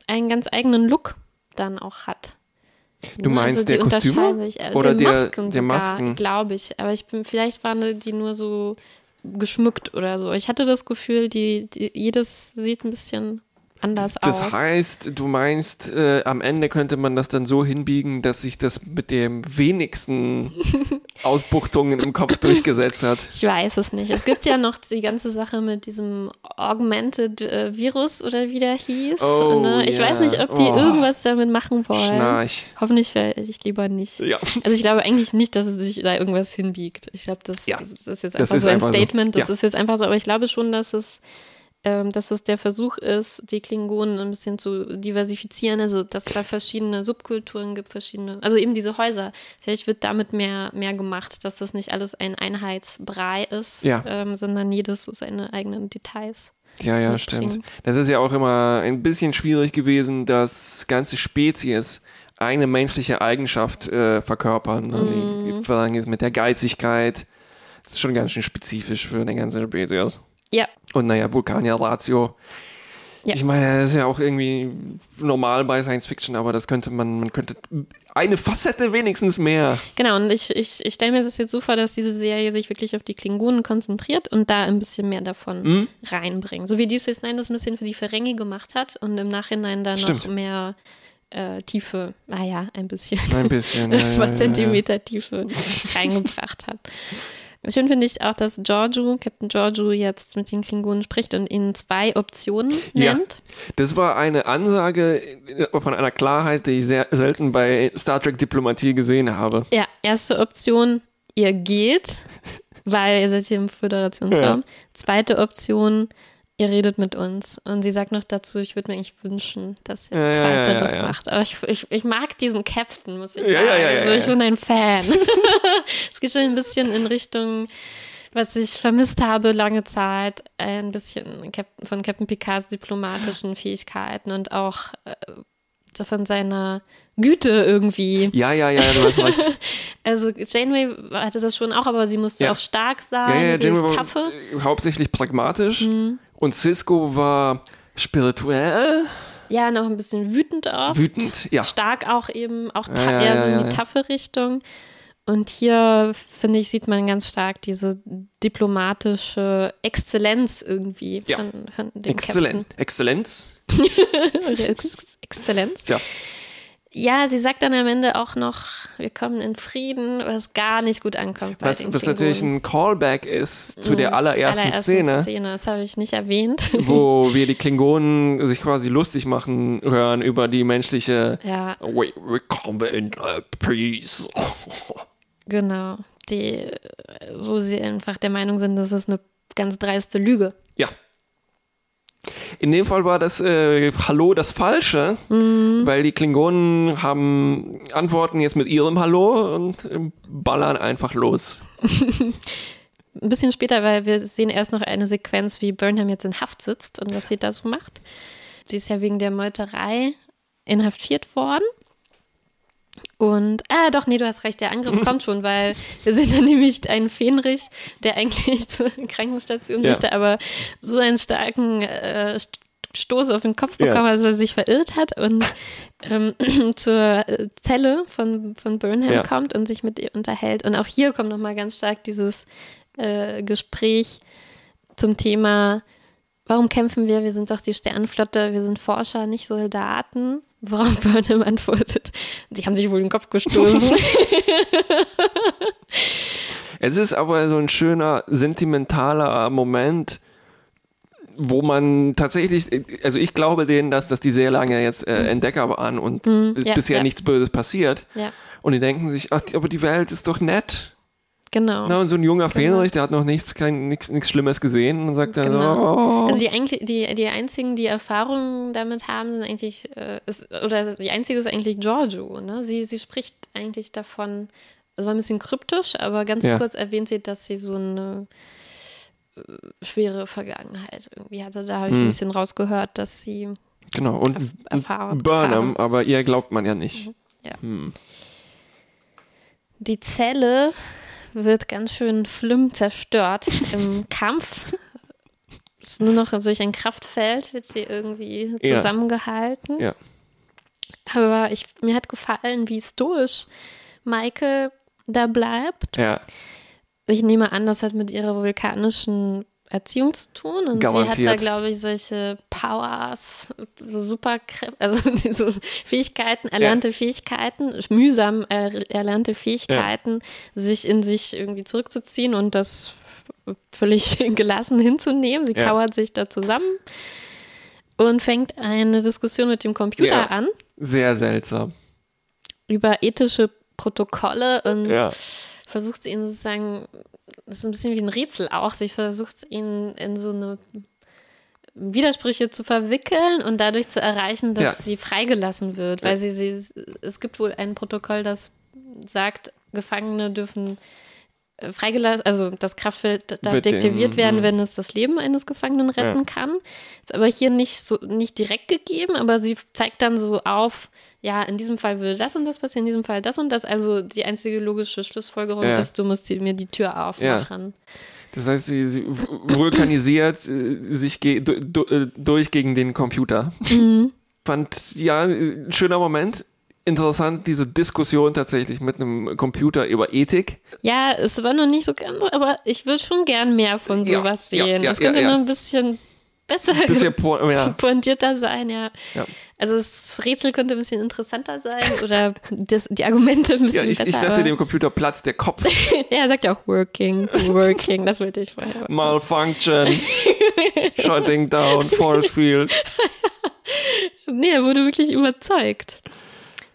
einen ganz eigenen Look dann auch hat. Du Ne, meinst die der Kostüme? Sich, äh, Oder der Masken der Masken? glaube ich. Aber ich bin, vielleicht waren die nur so geschmückt oder so. Ich hatte das Gefühl, die, die jedes sieht ein bisschen anders Das aus. heißt, du meinst, äh, am Ende könnte man das dann so hinbiegen, dass sich das mit dem wenigsten Ausbuchtungen im Kopf durchgesetzt hat. Ich weiß es nicht. Es gibt ja noch die ganze Sache mit diesem Augmented äh, Virus oder wie der hieß. Oh, ne? Ich ja. weiß nicht, ob die Oh. irgendwas damit machen wollen. Schnarch. Hoffentlich vielleicht lieber nicht. Ja. Also ich glaube eigentlich nicht, dass es sich da irgendwas hinbiegt. Ich glaube, das, Ja. das ist jetzt Das einfach ist so ein einfach so. Statement. Das Ja. ist jetzt einfach so. Aber ich glaube schon, dass es, ähm, dass es der Versuch ist, die Klingonen ein bisschen zu diversifizieren. Also dass es da verschiedene Subkulturen gibt, verschiedene, also eben diese Häuser. Vielleicht wird damit mehr, mehr gemacht, dass das nicht alles ein Einheitsbrei ist, Ja. ähm, sondern jedes so seine eigenen Details. Ja, ja, mitbringen. stimmt. Das ist ja auch immer ein bisschen schwierig gewesen, dass ganze Spezies eine menschliche Eigenschaft äh, verkörpern. Ne? Die, die verlangen jetzt mit der Geizigkeit. Das ist schon ganz schön spezifisch für eine ganze Spezies. Ja, Und naja, Vulkanier-Ratio. Ja. Ich meine, das ist ja auch irgendwie normal bei Science Fiction, aber das könnte man, man könnte eine Facette wenigstens mehr. Genau, und ich, ich, ich stelle mir das jetzt so vor, dass diese Serie sich wirklich auf die Klingonen konzentriert und da ein bisschen mehr davon Mhm. reinbringt. So wie Deep Space Nine das ein bisschen für die Ferengi gemacht hat und im Nachhinein da noch Stimmt. mehr äh, Tiefe, naja, ein bisschen, Ein bisschen. ja, ein ja, ja. Zentimeter Tiefe reingebracht hat. Schön finde ich auch, dass Giorgio, Captain Giorgio, jetzt mit den Klingonen spricht und ihnen zwei Optionen Ja. nennt. Das war eine Ansage von einer Klarheit, die ich sehr selten bei Star Trek Diplomatie gesehen habe. Ja, erste Option, ihr geht, weil ihr seid hier im Föderationsraum. Zweite Option, ihr redet mit uns. Und sie sagt noch dazu, ich würde mir eigentlich wünschen, dass ihr Ja, ja, ja, Zweiteres ja, ja. macht. Aber ich, ich, ich mag diesen Captain, muss ich Ja, sagen. ja, ja, also ja, ich ja. bin ein Fan. es geht schon ein bisschen in Richtung was ich vermisst habe lange Zeit, ein bisschen von Captain Picards diplomatischen Fähigkeiten und auch äh, von seiner Güte irgendwie. Ja, ja, ja, du hast recht. Also Janeway hatte das schon auch, aber sie musste Ja. auch stark Ja, sein, ja, sie Janeway war taffe. äh, hauptsächlich pragmatisch Mhm. Und Cisco war spirituell. Ja, noch ein bisschen wütend oft. Wütend, ja. Stark auch eben, auch Ja, ja, eher ja, so in ja, die ja. taffe Richtung. Und hier, finde ich, sieht man ganz stark diese diplomatische Exzellenz irgendwie Ja. von, von dem. Exzellenz. Captain. Oder Ex Exzellenz. Tja. Ja, sie sagt dann am Ende auch noch, wir kommen in Frieden, was gar nicht gut ankommt bei Was, was natürlich ein Callback ist zu der Mhm, allerersten, Szene, Szene. Das habe ich nicht erwähnt. wo wir die Klingonen sich quasi lustig machen hören über die menschliche ja, We, we come in uh, peace. genau. Die, wo sie einfach der Meinung sind, das ist eine ganz dreiste Lüge. Ja. In dem Fall war das äh, Hallo das Falsche, Mhm. weil die Klingonen haben antworten jetzt mit ihrem Hallo und äh, ballern einfach los. Ein bisschen später, weil wir sehen erst noch eine Sequenz, wie Burnham jetzt in Haft sitzt und was sie da so macht. Sie ist ja wegen der Meuterei inhaftiert worden. Und, ah, doch, nee, du hast recht, der Angriff kommt schon, weil wir sehen dann nämlich einen Fähnrich, der eigentlich zur Krankenstation Ja. möchte, aber so einen starken äh, St- Stoß auf den Kopf Ja. bekommen, dass er sich verirrt hat und ähm, zur äh, Zelle von, von Burnham Ja. kommt und sich mit ihr unterhält. Und auch hier kommt nochmal ganz stark dieses äh, Gespräch zum Thema, warum kämpfen wir? Wir sind doch die Sternenflotte, wir sind Forscher, nicht Soldaten. Worauf Burnham antwortet, sie haben sich wohl den Kopf gestoßen. Es ist aber so ein schöner, sentimentaler Moment, wo man tatsächlich, also ich glaube denen, dass, dass die sehr lange jetzt äh, Entdecker waren und Mhm. ja, bisher ja. nichts Böses passiert. ja, Und die denken sich, ach, aber die Welt ist doch nett. Genau. Na, und so ein junger Genau. Fähnrich, der hat noch nichts, kein, nichts, nichts Schlimmes gesehen und sagt dann Genau. so, oh. Also die, die, die einzigen, die Erfahrungen damit haben, sind eigentlich, äh, ist, oder die einzige ist eigentlich Giorgio. Ne? Sie, sie spricht eigentlich davon, also war ein bisschen kryptisch, aber ganz Ja. kurz erwähnt sie, dass sie so eine äh, schwere Vergangenheit irgendwie hatte. Da habe ich so ein Hm. bisschen rausgehört, dass sie Genau, und erf- erfahren. Burnham, erfahren aber ihr glaubt man ja nicht. Ja. Hm. Die Zelle wird ganz schön schlimm zerstört im Kampf. Es ist nur noch durch ein Kraftfeld, wird sie irgendwie Ja. zusammengehalten. Ja. Aber ich, mir hat gefallen, wie stoisch Michael da bleibt. Ja, Ich nehme an, das hat mit ihrer vulkanischen Erziehung zu tun. Und sie hat da, Garantiert. glaube ich, solche Powers, so Superkräfte, also diese Fähigkeiten, erlernte Fähigkeiten, mühsam er, erlernte Fähigkeiten, sich in sich irgendwie zurückzuziehen und das völlig gelassen hinzunehmen. Sie Ja. kauert sich da zusammen und fängt eine Diskussion mit dem Computer Ja. an sehr seltsam. über ethische Protokolle und Ja. versucht sie ihn sozusagen, das ist ein bisschen wie ein Rätsel auch, sie versucht ihn in so eine Widersprüche zu verwickeln und dadurch zu erreichen, dass Ja. sie freigelassen wird, weil Ja. sie, sie, es gibt wohl ein Protokoll, das sagt, Gefangene dürfen freigelassen, also das Kraftfeld darf deaktiviert dem- werden, wenn es das Leben eines Gefangenen retten Ja. kann. Ist aber hier nicht so nicht direkt gegeben, aber sie zeigt dann so auf, ja, in diesem Fall würde das und das passieren, in diesem Fall das und das. Also die einzige logische Schlussfolgerung Ja. ist, du musst mir die Tür aufmachen. Das heißt, sie, sie vulkanisiert äh, sich ge äh, durch gegen den Computer. Mhm. Fand, ja, äh, ein schöner Moment. Interessant, diese Diskussion tatsächlich mit einem Computer über Ethik. Ja, es war noch nicht so ganz, aber ich würde schon gern mehr von Ja, sowas ja, sehen. ja, das könnte ja, ja. noch ein bisschen besser Bisschen po ja. pointierter sein, ja. Ja. Also das Rätsel könnte ein bisschen interessanter sein oder das, die Argumente ein bisschen Ja, ich, besser. ich dachte, dem Computer platzt der Kopf. ja, er sagt ja auch working, working, das wollte ich vorher. Malfunction. Shutting down, Force Field. Nee, er wurde wirklich überzeugt.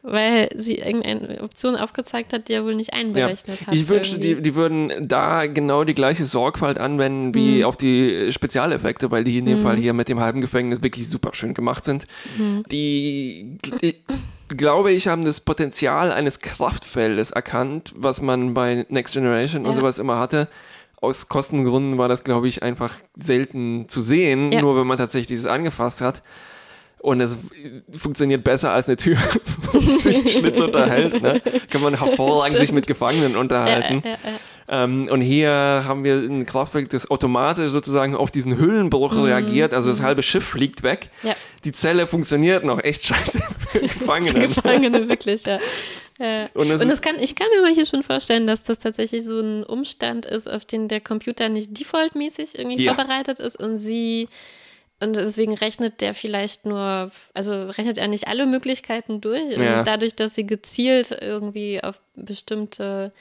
Weil sie irgendeine Option aufgezeigt hat, die er wohl nicht Ja. einberechnet hat. Ich wünschte, die, irgendwie. die würden da genau die gleiche Sorgfalt anwenden wie Mhm. auf die Spezialeffekte, weil die in dem Fall hier mit dem halben Gefängnis wirklich super schön gemacht sind. Mhm. Die, ich, glaube ich, haben das Potenzial eines Kraftfeldes erkannt, was man bei Next Generation und Ja. sowas immer hatte. Aus Kostengründen war das, glaube ich, einfach selten zu sehen, Ja. nur wenn man tatsächlich es angefasst hat. Und es funktioniert besser als eine Tür, wo man sich durch den Schlitz unterhält. Ne? Kann man hervorragend sich mit Gefangenen ja, unterhalten. ja, ja. Ähm, und hier haben wir ein Kraftwerk, das automatisch sozusagen auf diesen Hüllenbruch reagiert. Also das halbe Schiff fliegt weg. Mhm. Ja. Die Zelle funktioniert noch. Echt scheiße für Gefangene. Gefangene, wirklich, ja. Ja. Und Und, das- das kann, ich kann mir mal hier schon vorstellen, dass das tatsächlich so ein Umstand ist, auf den der Computer nicht defaultmäßig irgendwie Ja. vorbereitet ist und sie und deswegen rechnet der vielleicht nur, also rechnet er nicht alle Möglichkeiten durch. Ja. Und dadurch, dass sie gezielt irgendwie auf bestimmte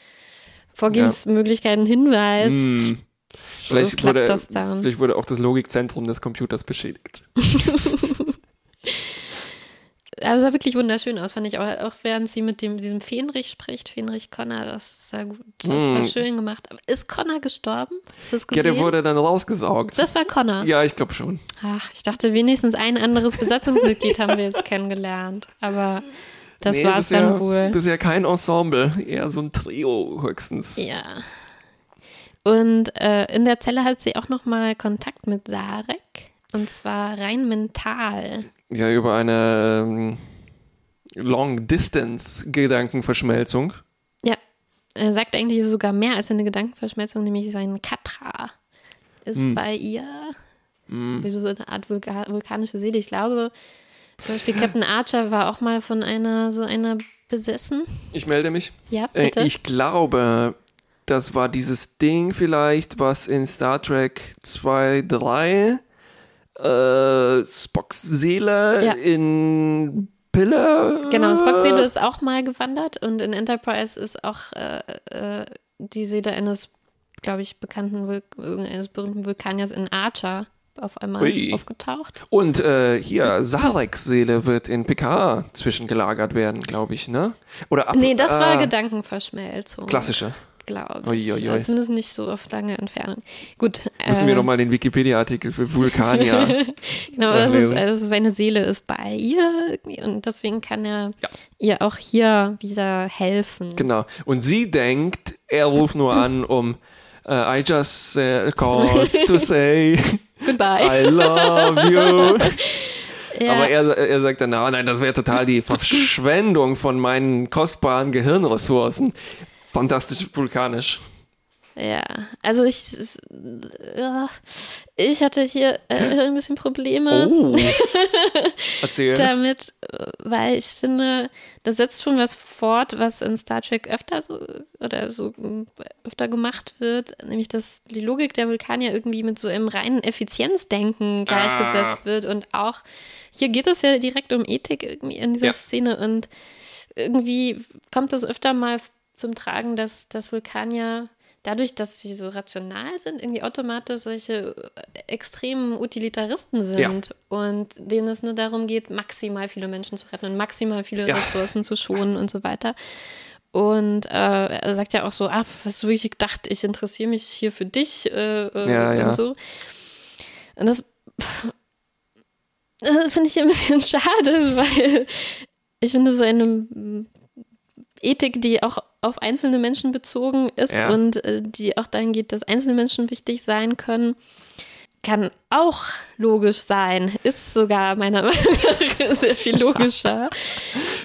Vorgehensmöglichkeiten hinweist, Hm. Vielleicht wurde, das dann. vielleicht wurde auch das Logikzentrum des Computers beschädigt. Aber es sah wirklich wunderschön aus, fand ich auch, auch während sie mit dem, diesem Fenrich spricht, Fenrich Connor, das sah gut, das war Mm. schön gemacht. Aber ist Connor gestorben? Hast du das Ja, gesehen? der wurde dann rausgesaugt. das war Connor. ja, ich glaube schon. Ach, ich dachte, wenigstens ein anderes Besatzungsmitglied haben wir jetzt kennengelernt. Aber das Nee, war es dann wohl. Bisher kein Ensemble, eher so ein Trio höchstens. Ja. Und äh, in der Zelle hat sie auch noch mal Kontakt mit Sarek. Und zwar rein mental. Ja, über eine ähm, Long-Distance-Gedankenverschmelzung. Ja, er sagt eigentlich sogar mehr als eine Gedankenverschmelzung, nämlich sein Katra ist Hm. bei ihr wie so eine Art Vulka vulkanische Seele. Ich glaube, zum Beispiel Captain Archer war auch mal von einer so einer besessen. Ich melde mich. Ja, Äh, bitte. ich glaube, das war dieses Ding vielleicht, was in Star Trek 2, 3 äh, Spocks Seele Ja. in Pille. Genau, Spocks Seele ist auch mal gewandert und in Enterprise ist auch äh, äh, die Seele eines, glaube ich, bekannten Vul eines berühmten Vulkaniers in Archer auf einmal Ui. aufgetaucht. Und äh, hier, Sareks Seele wird in PK zwischengelagert werden, glaube ich, ne? Oder ab, Nee, das war äh, Gedankenverschmelzung. Klassische. Glaube ich. ui, ui. Also Zumindest nicht so auf lange Entfernung. Gut. Müssen äh, wir nochmal den Wikipedia-Artikel für Vulkanier. Genau, das ist, also seine Seele ist bei ihr und deswegen kann er Ja. ihr auch hier wieder helfen. genau. Und sie denkt, er ruft nur an, um äh, I just uh, called to say Goodbye. I love you. ja, Aber er, er sagt dann, "Ah, nein, das wäre total die Verschwendung von meinen kostbaren Gehirnressourcen. Fantastisch vulkanisch. ja, also ich, ich, ich hatte hier äh, ein bisschen Probleme Oh. Erzähl. damit, äh, weil ich finde, das setzt schon was fort, was in Star Trek öfter so oder so mm, öfter gemacht wird, nämlich dass die Logik der Vulkanier irgendwie mit so einem reinen Effizienzdenken gleichgesetzt wird und auch hier geht es ja direkt um Ethik irgendwie in dieser Ja. Szene und irgendwie kommt das öfter mal zum Tragen, dass, dass Vulkanier dadurch, dass sie so rational sind, irgendwie automatisch solche äh, extremen Utilitaristen sind Ja. und denen es nur darum geht, maximal viele Menschen zu retten und maximal viele Ja. Ressourcen zu schonen und so weiter. Und äh, er sagt ja auch so, ah, was du wirklich gedacht, ich interessiere mich hier für dich äh, äh, Ja, und ja. so. Und das, das finde ich ein bisschen schade, weil ich finde so eine Ethik, die auch auf einzelne Menschen bezogen ist Ja. und äh, die auch dahin geht, dass einzelne Menschen wichtig sein können, kann auch logisch sein. Ist sogar meiner Meinung nach sehr viel logischer.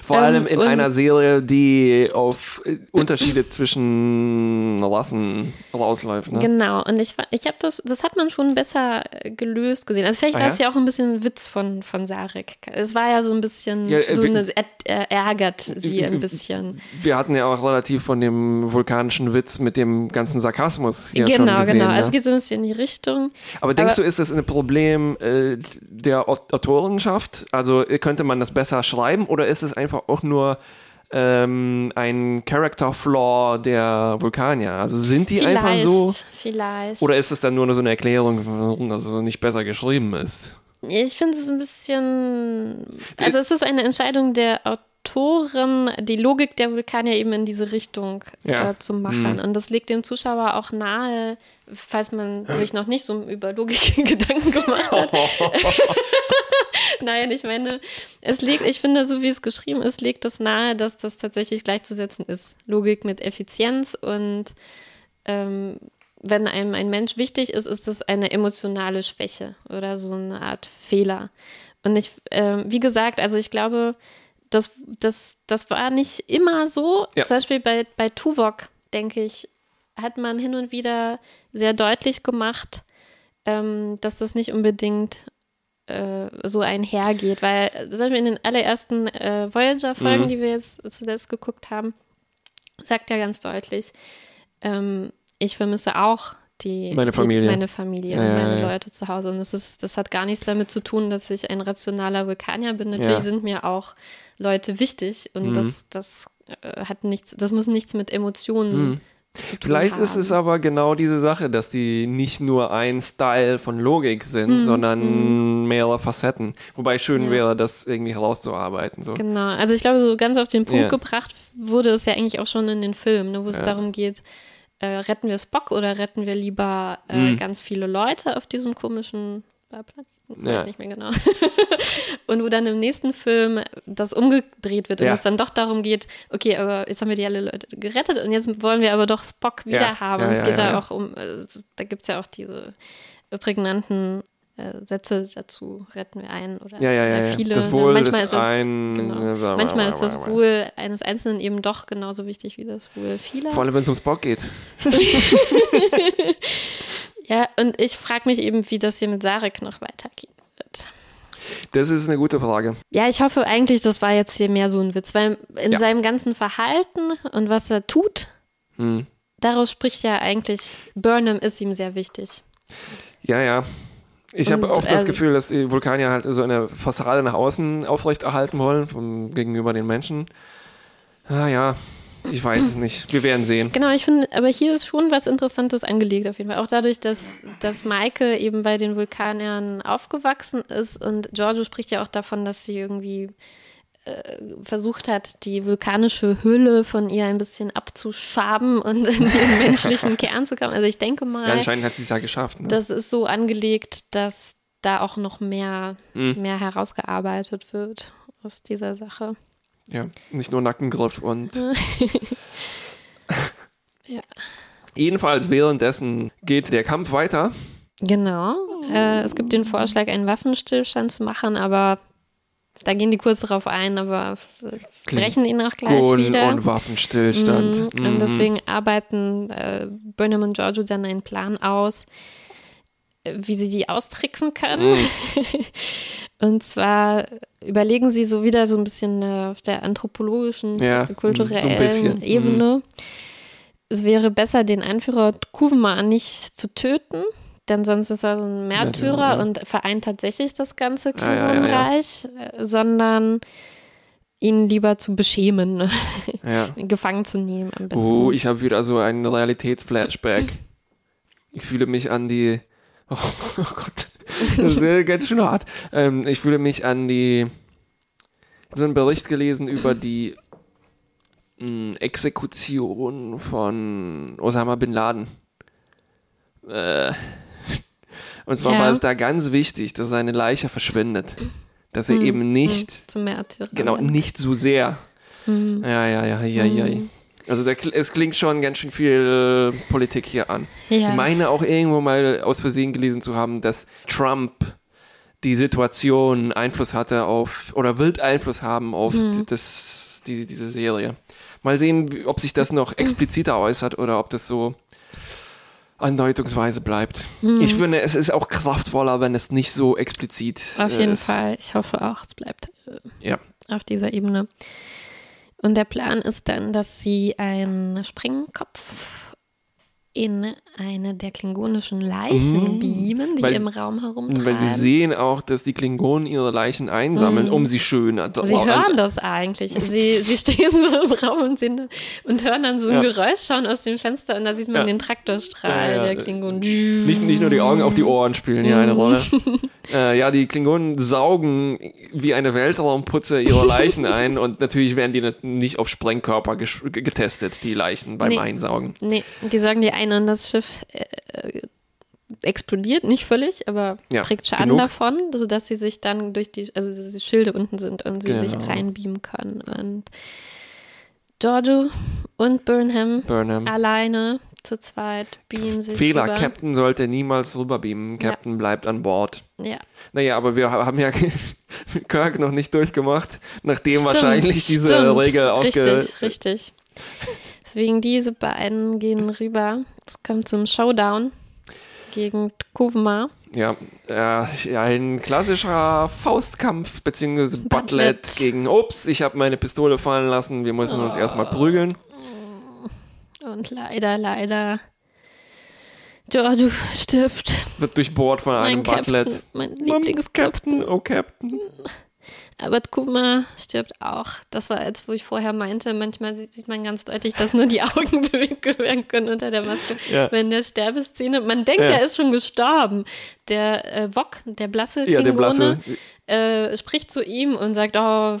Vor ähm, allem in einer Serie, die auf äh, Unterschiede zwischen Rassen rausläuft. Ne? Genau, und ich, ich habe das, das hat man schon besser äh, gelöst gesehen. Also vielleicht Ah, war ja? es ja auch ein bisschen Witz von, von Sarek. Es war ja so ein bisschen, Ja, äh, so eine, er, er ärgert sie ein bisschen. Wir hatten ja auch relativ von dem vulkanischen Witz mit dem ganzen Sarkasmus hier schon genau, gesehen. genau. Ne? Also es geht so ein bisschen in die Richtung. Aber aber- du, ist das ein Problem äh, der Aut- Autorenschaft? Also äh, könnte man das besser schreiben oder ist es einfach auch nur ähm, ein Character Flaw der Vulkanier? Also sind die vielleicht, einfach so? vielleicht. Oder ist es dann nur so eine Erklärung, warum das so nicht besser geschrieben ist? Ich finde es ein bisschen. Also, es ist eine Entscheidung der Autoren, die Logik der Vulkanier eben in diese Richtung Ja. äh, zu machen. Mhm. Und das legt dem Zuschauer auch nahe, falls man sich noch nicht so über Logik Gedanken gemacht hat. Nein, ich meine, es liegt, ich finde, so wie es geschrieben ist, legt es nahe, dass das tatsächlich gleichzusetzen ist. Logik mit Effizienz und ähm, wenn einem ein Mensch wichtig ist, ist es eine emotionale Schwäche oder so eine Art Fehler. Und ich, ähm, wie gesagt, also ich glaube, das, das, das war nicht immer so. Ja. Zum Beispiel bei, bei Tuvok, denke ich, hat man hin und wieder sehr deutlich gemacht, ähm, dass das nicht unbedingt äh, so einhergeht, weil zum Beispiel in den allerersten äh, Voyager-Folgen, Mhm. die wir jetzt zuletzt geguckt haben, sagt er ganz deutlich, ähm, ich vermisse auch die Meine die, Familie. meine Familie Ja, meine ja. Leute zu Hause. Und das ist, das hat gar nichts damit zu tun, dass ich ein rationaler Vulkanier bin. Natürlich Ja. sind mir auch Leute wichtig und Mhm. das, das äh, hat nichts, das muss nichts mit Emotionen Mhm. zu tun Vielleicht haben. ist es aber genau diese Sache, dass die nicht nur ein Style von Logik sind, Mhm, sondern mehrere Facetten. Wobei schön Ja. wäre, das irgendwie herauszuarbeiten. So. Genau, also ich glaube, so ganz auf den Punkt Ja. gebracht wurde es ja eigentlich auch schon in den Filmen, ne, wo es Ja. darum geht, äh, retten wir Spock oder retten wir lieber äh, Mhm. ganz viele Leute auf diesem komischen äh, Planeten? Ich Ja. weiß nicht mehr genau. und wo dann im nächsten Film das umgedreht wird und Ja. es dann doch darum geht, okay, aber jetzt haben wir die alle Leute gerettet und jetzt wollen wir aber doch Spock wieder Ja. haben. Ja, es ja, geht ja, ja. auch um, äh, da gibt es ja auch diese prägnanten äh, Sätze dazu, retten wir einen oder Ja, ja, ja. viele. Das ne? Wohl Manchmal ist es- ein. genau. Manchmal ist das Wohl eines Einzelnen eben doch genauso wichtig wie das Wohl vieler. Vor allem, wenn es um Spock geht. Ja, und ich frage mich eben, wie das hier mit Sarek noch weitergehen wird. Das ist eine gute Frage. Ja, ich hoffe eigentlich, das war jetzt hier mehr so ein Witz, weil in Ja. seinem ganzen Verhalten und was er tut, Hm. daraus spricht ja eigentlich, Burnham ist ihm sehr wichtig. Ja, ja. Ich habe auch das äh, Gefühl, dass die Vulkanier halt so eine Fassade nach außen aufrechterhalten wollen, vom, gegenüber den Menschen. Ah ja, ich weiß es nicht. Wir werden sehen. Genau, ich finde, aber hier ist schon was Interessantes angelegt auf jeden Fall. Auch dadurch, dass, dass Michael eben bei den Vulkaniern aufgewachsen ist und Giorgio spricht ja auch davon, dass sie irgendwie versucht hat, die vulkanische Hülle von ihr ein bisschen abzuschaben und in den menschlichen Kern zu kommen. Also ich denke mal, Ja, anscheinend hat sie es ja geschafft. Ne? das ist so angelegt, dass da auch noch mehr, Mhm. mehr herausgearbeitet wird aus dieser Sache. Ja, nicht nur Nackengriff und. Ja. Jedenfalls währenddessen geht der Kampf weiter. Genau. Äh, es gibt den Vorschlag, einen Waffenstillstand zu machen, aber da gehen die kurz darauf ein, aber brechen ihn auch gleich und, wieder. und Waffenstillstand. Mhm. Und Mhm. deswegen arbeiten äh, Burnham und Giorgio dann einen Plan aus, äh, wie sie die austricksen können. Mhm. Und zwar überlegen sie so wieder so ein bisschen äh, auf der anthropologischen, Ja, äh, kulturellen so bisschen. Ebene. Es wäre besser, den Anführer Kuvma nicht zu töten, denn sonst ist er so ein Märtyrer Märtyrer, ja. und vereint tatsächlich das ganze Ja, ja, ja, ja. Klingonenreich, sondern ihn lieber zu beschämen, Ja. gefangen zu nehmen am besten. Oh, ich habe wieder so einen Realitätsflashback. Ich fühle mich an die. Oh, Gott. Das ist ja ganz schön hart. Ähm, ich fühle mich an die. Ich habe so einen Bericht gelesen über die mh, Exekution von Osama Bin Laden. Äh, und zwar Ja. war es da ganz wichtig, dass seine Leiche verschwindet. Dass er Hm, eben nicht, hm, zum Märtyrer. genau, nicht so sehr. Hm. Ja, ja, ja, ja, ja. Hm. Also der, es klingt schon ganz schön viel äh, Politik hier an. Ja. Ich meine auch irgendwo mal aus Versehen gelesen zu haben, dass Trump die Situation Einfluss hatte auf oder wird Einfluss haben auf Hm. das, die, diese Serie. Mal sehen, ob sich das noch expliziter äußert oder ob das so andeutungsweise bleibt. Hm. Ich finde, es ist auch kraftvoller, wenn es nicht so explizit Auf äh, jeden ist. Fall. Ich hoffe auch, es bleibt äh, Ja. auf dieser Ebene. Und der Plan ist dann, dass sie einen Sprengkopf in eine der klingonischen Leichen Mhm. beamen, die Weil- im Raum herumtreiben. Weil sie sehen auch, dass die Klingonen ihre Leichen einsammeln, Mhm. um sie schön Sie hören das eigentlich. Sie, sie stehen so im Raum und, sehen, und hören dann so ein Ja. Geräusch, schauen aus dem Fenster und da sieht man Ja. den Traktorstrahl Ja, der Klingonen. Nicht, nicht nur die Augen, auch die Ohren spielen hier eine Mhm. Rolle. Äh, ja, die Klingonen saugen wie eine Weltraumputze ihre Leichen ein und natürlich werden die nicht auf Sprengkörper getestet, die Leichen beim Nee. Einsaugen. Nee, die sagen die ein und das Schiff äh, äh, explodiert, nicht völlig, aber Ja, kriegt Schaden genug. davon, sodass sie sich dann durch die, also die Schilde unten sind und sie sich Genau. reinbeamen können. Und Giorgio und Burnham Burnham. alleine zu zweit beamen sich Fehler, rüber. Captain sollte niemals rüberbeamen. Captain bleibt an Bord. Ja. Naja, aber wir haben ja Kirk noch nicht durchgemacht, nachdem Stimmt, wahrscheinlich diese stimmt. Regel aufge... Richtig, richtig. Deswegen diese beiden gehen rüber. Es kommt zum Showdown gegen Kovma. Ja, äh, ein klassischer Faustkampf beziehungsweise Butlet Butlet. gegen Ups, ich habe meine Pistole fallen lassen, wir müssen uns erstmal prügeln. Und leider, leider. Giorgio stirbt. Wird durchbohrt von einem Mein Butlet. Captain, mein Captain, Lieblingskapitän. oh Captain. Aber Kuma stirbt auch. Das war jetzt, wo ich vorher meinte, manchmal sieht man ganz deutlich, dass nur die Augen bewegt werden können unter der Maske. Ja. Wenn der Sterbeszene, man denkt, Ja. er ist schon gestorben. Der äh, Wok, der blasse Ja, der Klingone, blasse. äh, spricht zu ihm und sagt, oh,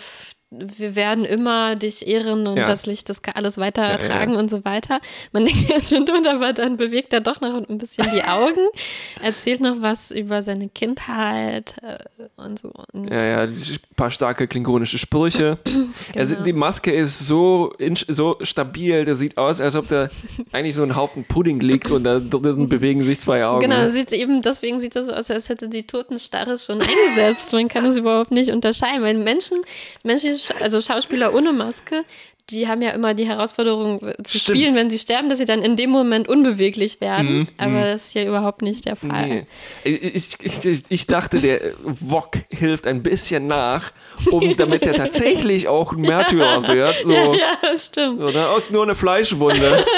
wir werden immer dich ehren und Ja. das Licht, das alles Ja, weitertragen ja. und so weiter. Man denkt, er ist schon tot, aber dann bewegt er doch noch ein bisschen die Augen, erzählt noch was über seine Kindheit äh, und so. Und Ja, ja, ein paar starke klingonische Sprüche. Genau. die Maske ist so, so stabil, der sieht aus, als ob da eigentlich so ein Haufen Pudding liegt und da drin bewegen sich zwei Augen. Genau, sieht eben, deswegen sieht das so aus, als hätte die Totenstarre schon eingesetzt. Man kann es überhaupt nicht unterscheiden, weil Menschen, Menschen, also Schauspieler ohne Maske, die haben ja immer die Herausforderung zu Stimmt. spielen, wenn sie sterben, dass sie dann in dem Moment unbeweglich werden. Mhm, Aber das ist hier überhaupt nicht der Fall. Nee. Ich, ich, ich, dachte, der Wok hilft ein bisschen nach, um, damit er tatsächlich auch ein Märtyrer wird. So, Ja, ja, das stimmt. so ne? Aus nur eine Fleischwunde.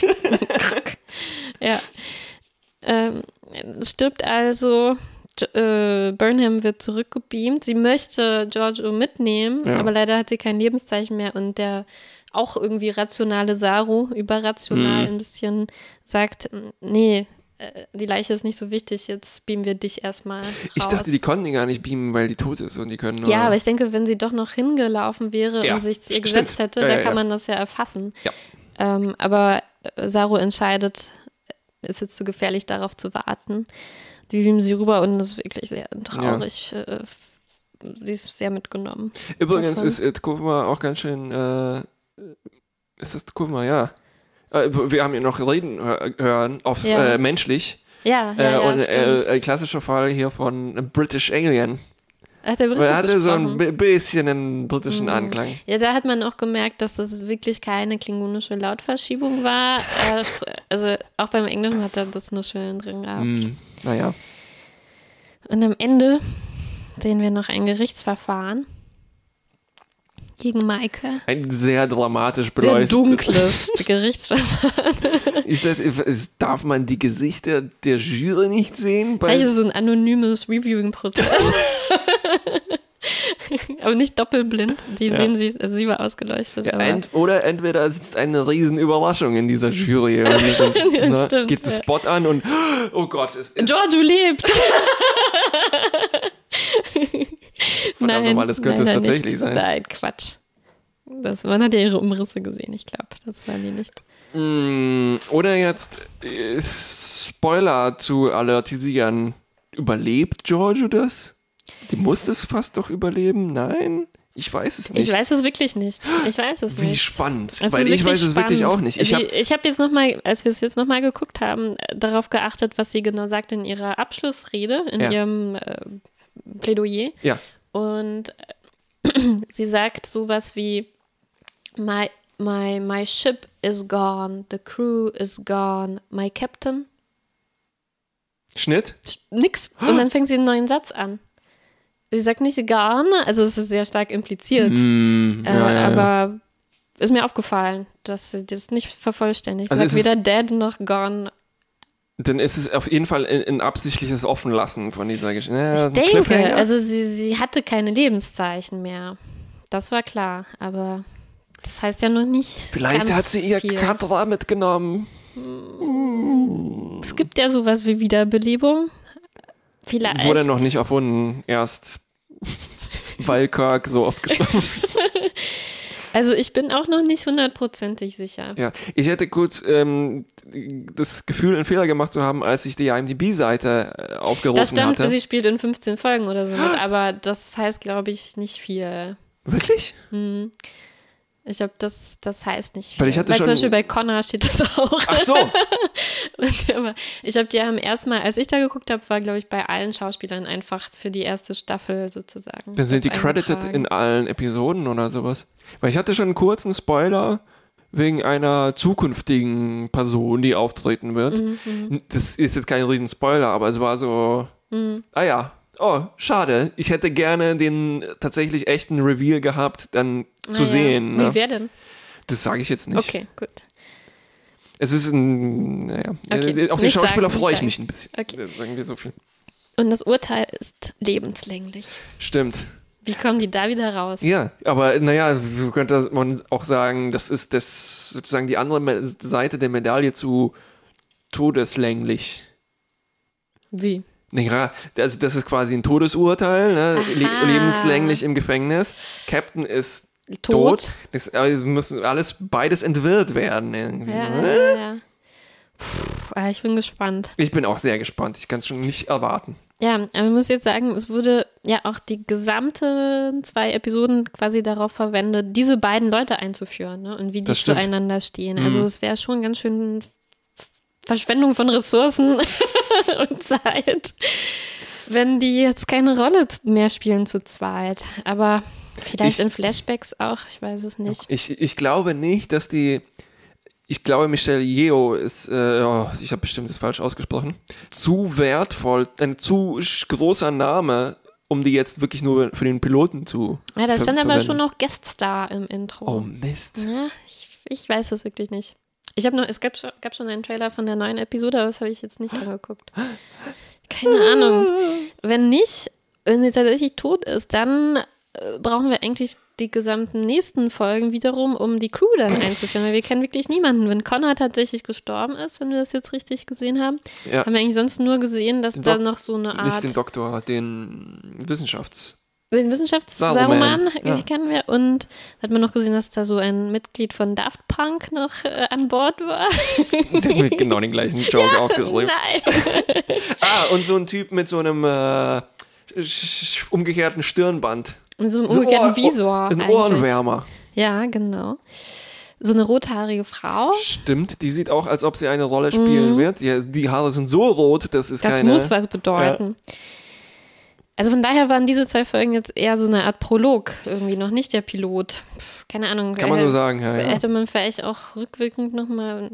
Ja. Ähm, stirbt also. Äh, Burnham wird zurückgebeamt. Sie möchte Giorgio mitnehmen, Ja. aber leider hat sie kein Lebenszeichen mehr und der auch irgendwie rationale Saru, überrational Mhm. ein bisschen, sagt, nee, äh, die Leiche ist nicht so wichtig, jetzt beamen wir dich erstmal raus. Ich dachte, die konnten die gar nicht beamen, weil die tot ist und die können nur. ja, aber ich denke, wenn sie doch noch hingelaufen wäre Ja, und sich zu ihr stimmt. gesetzt hätte, Ja, da ja, kann man das ja erfassen. Ähm, aber Saru entscheidet, ist jetzt zu gefährlich, darauf zu warten. Die beamen sie rüber und das ist wirklich sehr traurig. Äh, sie ist sehr mitgenommen. Übrigens davon. ist äh, Tkuma auch ganz schön. Äh, ist das Tkuma? Ja. Äh, wir haben ihn noch reden hö- hören, auf Ja. äh, menschlich. Ja, ja, äh, ja, und äh, ein klassischer Fall hier von British Alien. hat er Weil richtig er hatte so ein gesprochen? bi- bisschen einen britischen Mhm. Anklang. Ja, da hat man auch gemerkt, dass das wirklich keine klingonische Lautverschiebung war. Äh, also auch beim Englischen hat er das nur schön drin gehabt. Hm, naja. Und am Ende sehen wir noch ein Gerichtsverfahren gegen Maike. Ein sehr dramatisch Sehr beleuchtetes. dunkles Gerichtsverfahren. Ist das, ist, darf man die Gesichter der Jury nicht sehen? Vielleicht ist es so ein anonymes Reviewing-Prozess. Aber nicht doppelblind. Die Ja. sehen sie, also sie war ausgeleuchtet. Ja, ent, oder entweder sitzt eine riesen Überraschung in dieser Jury. Und, Ja, ne, stimmt, geht ja. Spot an und oh Gott, es ist Giorgio lebt! Verdammt nochmal, das könnte es leider tatsächlich nicht. sein. Nein, Quatsch. Das, man hat ja ihre Umrisse gesehen, ich glaube. Das waren die nicht. Mm, Oder jetzt äh, Spoiler zu Alertisieren. Überlebt Giorgio das? Die muss es fast doch überleben? Nein? Ich weiß es nicht. Ich weiß es wirklich nicht. Ich weiß es Wie nicht. spannend. Es Weil ich weiß es wirklich spannend. auch nicht. Ich Also hab, habe jetzt nochmal, als wir es jetzt nochmal geguckt haben, darauf geachtet, was sie genau sagt in ihrer Abschlussrede, in Ja. ihrem äh, Plädoyer. ja. Und sie sagt sowas wie: my, my, my ship is gone, the crew is gone, my captain. Schnitt? Nix. Und dann fängt sie einen neuen Satz an. Sie sagt nicht gone, also es ist sehr stark impliziert. Mm, Äh, ja, ja, ja. aber ist mir aufgefallen, dass sie das nicht vervollständigt. Also sagt weder dead noch gone. Dann ist es auf jeden Fall ein, absichtliches Offenlassen von dieser Geschichte. Ja, Ich denke, also sie, sie hatte keine Lebenszeichen mehr. Das war klar, aber das heißt ja noch nicht. Vielleicht hat sie ihr. Katra mitgenommen. Es gibt ja sowas wie Wiederbelebung. Vielleicht. Wurde noch nicht erfunden. Erst weil Kirk so oft gestorben ist. Also ich bin auch noch nicht hundertprozentig sicher. Ja, ich hätte kurz ähm, das Gefühl, einen Fehler gemacht zu haben, als ich die IMDb-Seite äh, aufgerufen Da stand, hatte. sie spielt in 15 Folgen oder so mit, aber das heißt, glaube ich, nicht viel. Wirklich? Hm. Ich glaube, das, das heißt nicht viel. Weil ich hatte Weil schon- zum Beispiel bei Connor steht das auch. Ach so. Ich glaube, die haben erstmal, als ich da geguckt habe, war, glaube ich, bei allen Schauspielern einfach für die erste Staffel sozusagen. Dann sind die credited in allen Episoden oder sowas. Weil ich hatte schon einen kurzen Spoiler wegen einer zukünftigen Person, die auftreten wird. Mhm, Das ist jetzt kein riesen Spoiler, aber es war so, Mhm. ah ja, oh, schade. Ich hätte gerne den tatsächlich echten Reveal gehabt, dann zu Ah, ja. sehen. Wie Ne? wäre denn? Das sage ich jetzt nicht. Okay, gut. Es ist ein, naja, Okay, äh, auf den Schauspieler freue ich mich ein bisschen. Okay. Sagen wir so viel. Und das Urteil ist lebenslänglich. Stimmt. Wie kommen die da wieder raus? Ja, aber naja, könnte man auch sagen, das ist das sozusagen die andere Seite der Medaille zu todeslänglich. Wie? Ja, also das ist quasi ein Todesurteil, ne? Le lebenslänglich im Gefängnis. Captain ist Tot? tot. Das, aber es müssen alles beides entwirrt werden. Irgendwie. Ja, ne? ja, ja. Puh, ah, ich bin gespannt. Ich bin auch sehr gespannt. Ich kann es schon nicht erwarten. Ja, aber ich muss jetzt sagen, es wurde ja auch die gesamten zwei Episoden quasi darauf verwendet, diese beiden Leute einzuführen ne? und wie die zueinander stehen. Mhm. Also es wäre schon ganz schön Verschwendung von Ressourcen und Zeit, wenn die jetzt keine Rolle mehr spielen zu zweit. Aber vielleicht Ich- in Flashbacks auch, ich weiß es nicht. Ich, ich glaube nicht, dass die. Ich glaube, Michelle Yeoh ist, äh, oh, ich habe bestimmt das falsch ausgesprochen, zu wertvoll, ein zu großer Name, um die jetzt wirklich nur für den Piloten zu. Ja, da stand aber schon noch Gueststar im Intro. Oh Mist. Ja, ich, ich weiß es wirklich nicht. Ich habe noch, es gab, schon- gab schon einen Trailer von der neuen Episode, aber das habe ich jetzt nicht angeguckt. Keine Ahnung. Wenn nicht, wenn sie tatsächlich tot ist, dann äh, brauchen wir eigentlich die gesamten nächsten Folgen wiederum, um die Crew dann einzuführen, weil wir kennen wirklich niemanden. Wenn Connor tatsächlich gestorben ist, wenn wir das jetzt richtig gesehen haben, Ja. haben wir eigentlich sonst nur gesehen, dass Den da noch so eine Art Nicht den Doktor, den Wissenschafts. Den Wissenschaftssaruman Saruman, ja. kennen wir und hat man noch gesehen, dass da so ein Mitglied von Daft Punk noch äh, an Bord war. Genau den gleichen Joke aufgeschrieben. Nein. Ah, und so ein Typ mit so einem äh, umgekehrten Stirnband. Mit so einem So umgekehrten Ohr- Visor. Ein eigentlich. Ohrenwärmer. Ja, genau. So eine rothaarige Frau. Stimmt, die sieht auch, als ob sie eine Rolle spielen wird. Ja, die Haare sind so rot, das ist Mhm. Das keine. muss was bedeuten. Also von daher waren diese zwei Folgen jetzt eher so eine Art Prolog, irgendwie noch nicht der Pilot. Pff, keine Ahnung. Kann man so hätte- sagen, ja. Hätte man vielleicht auch rückwirkend nochmal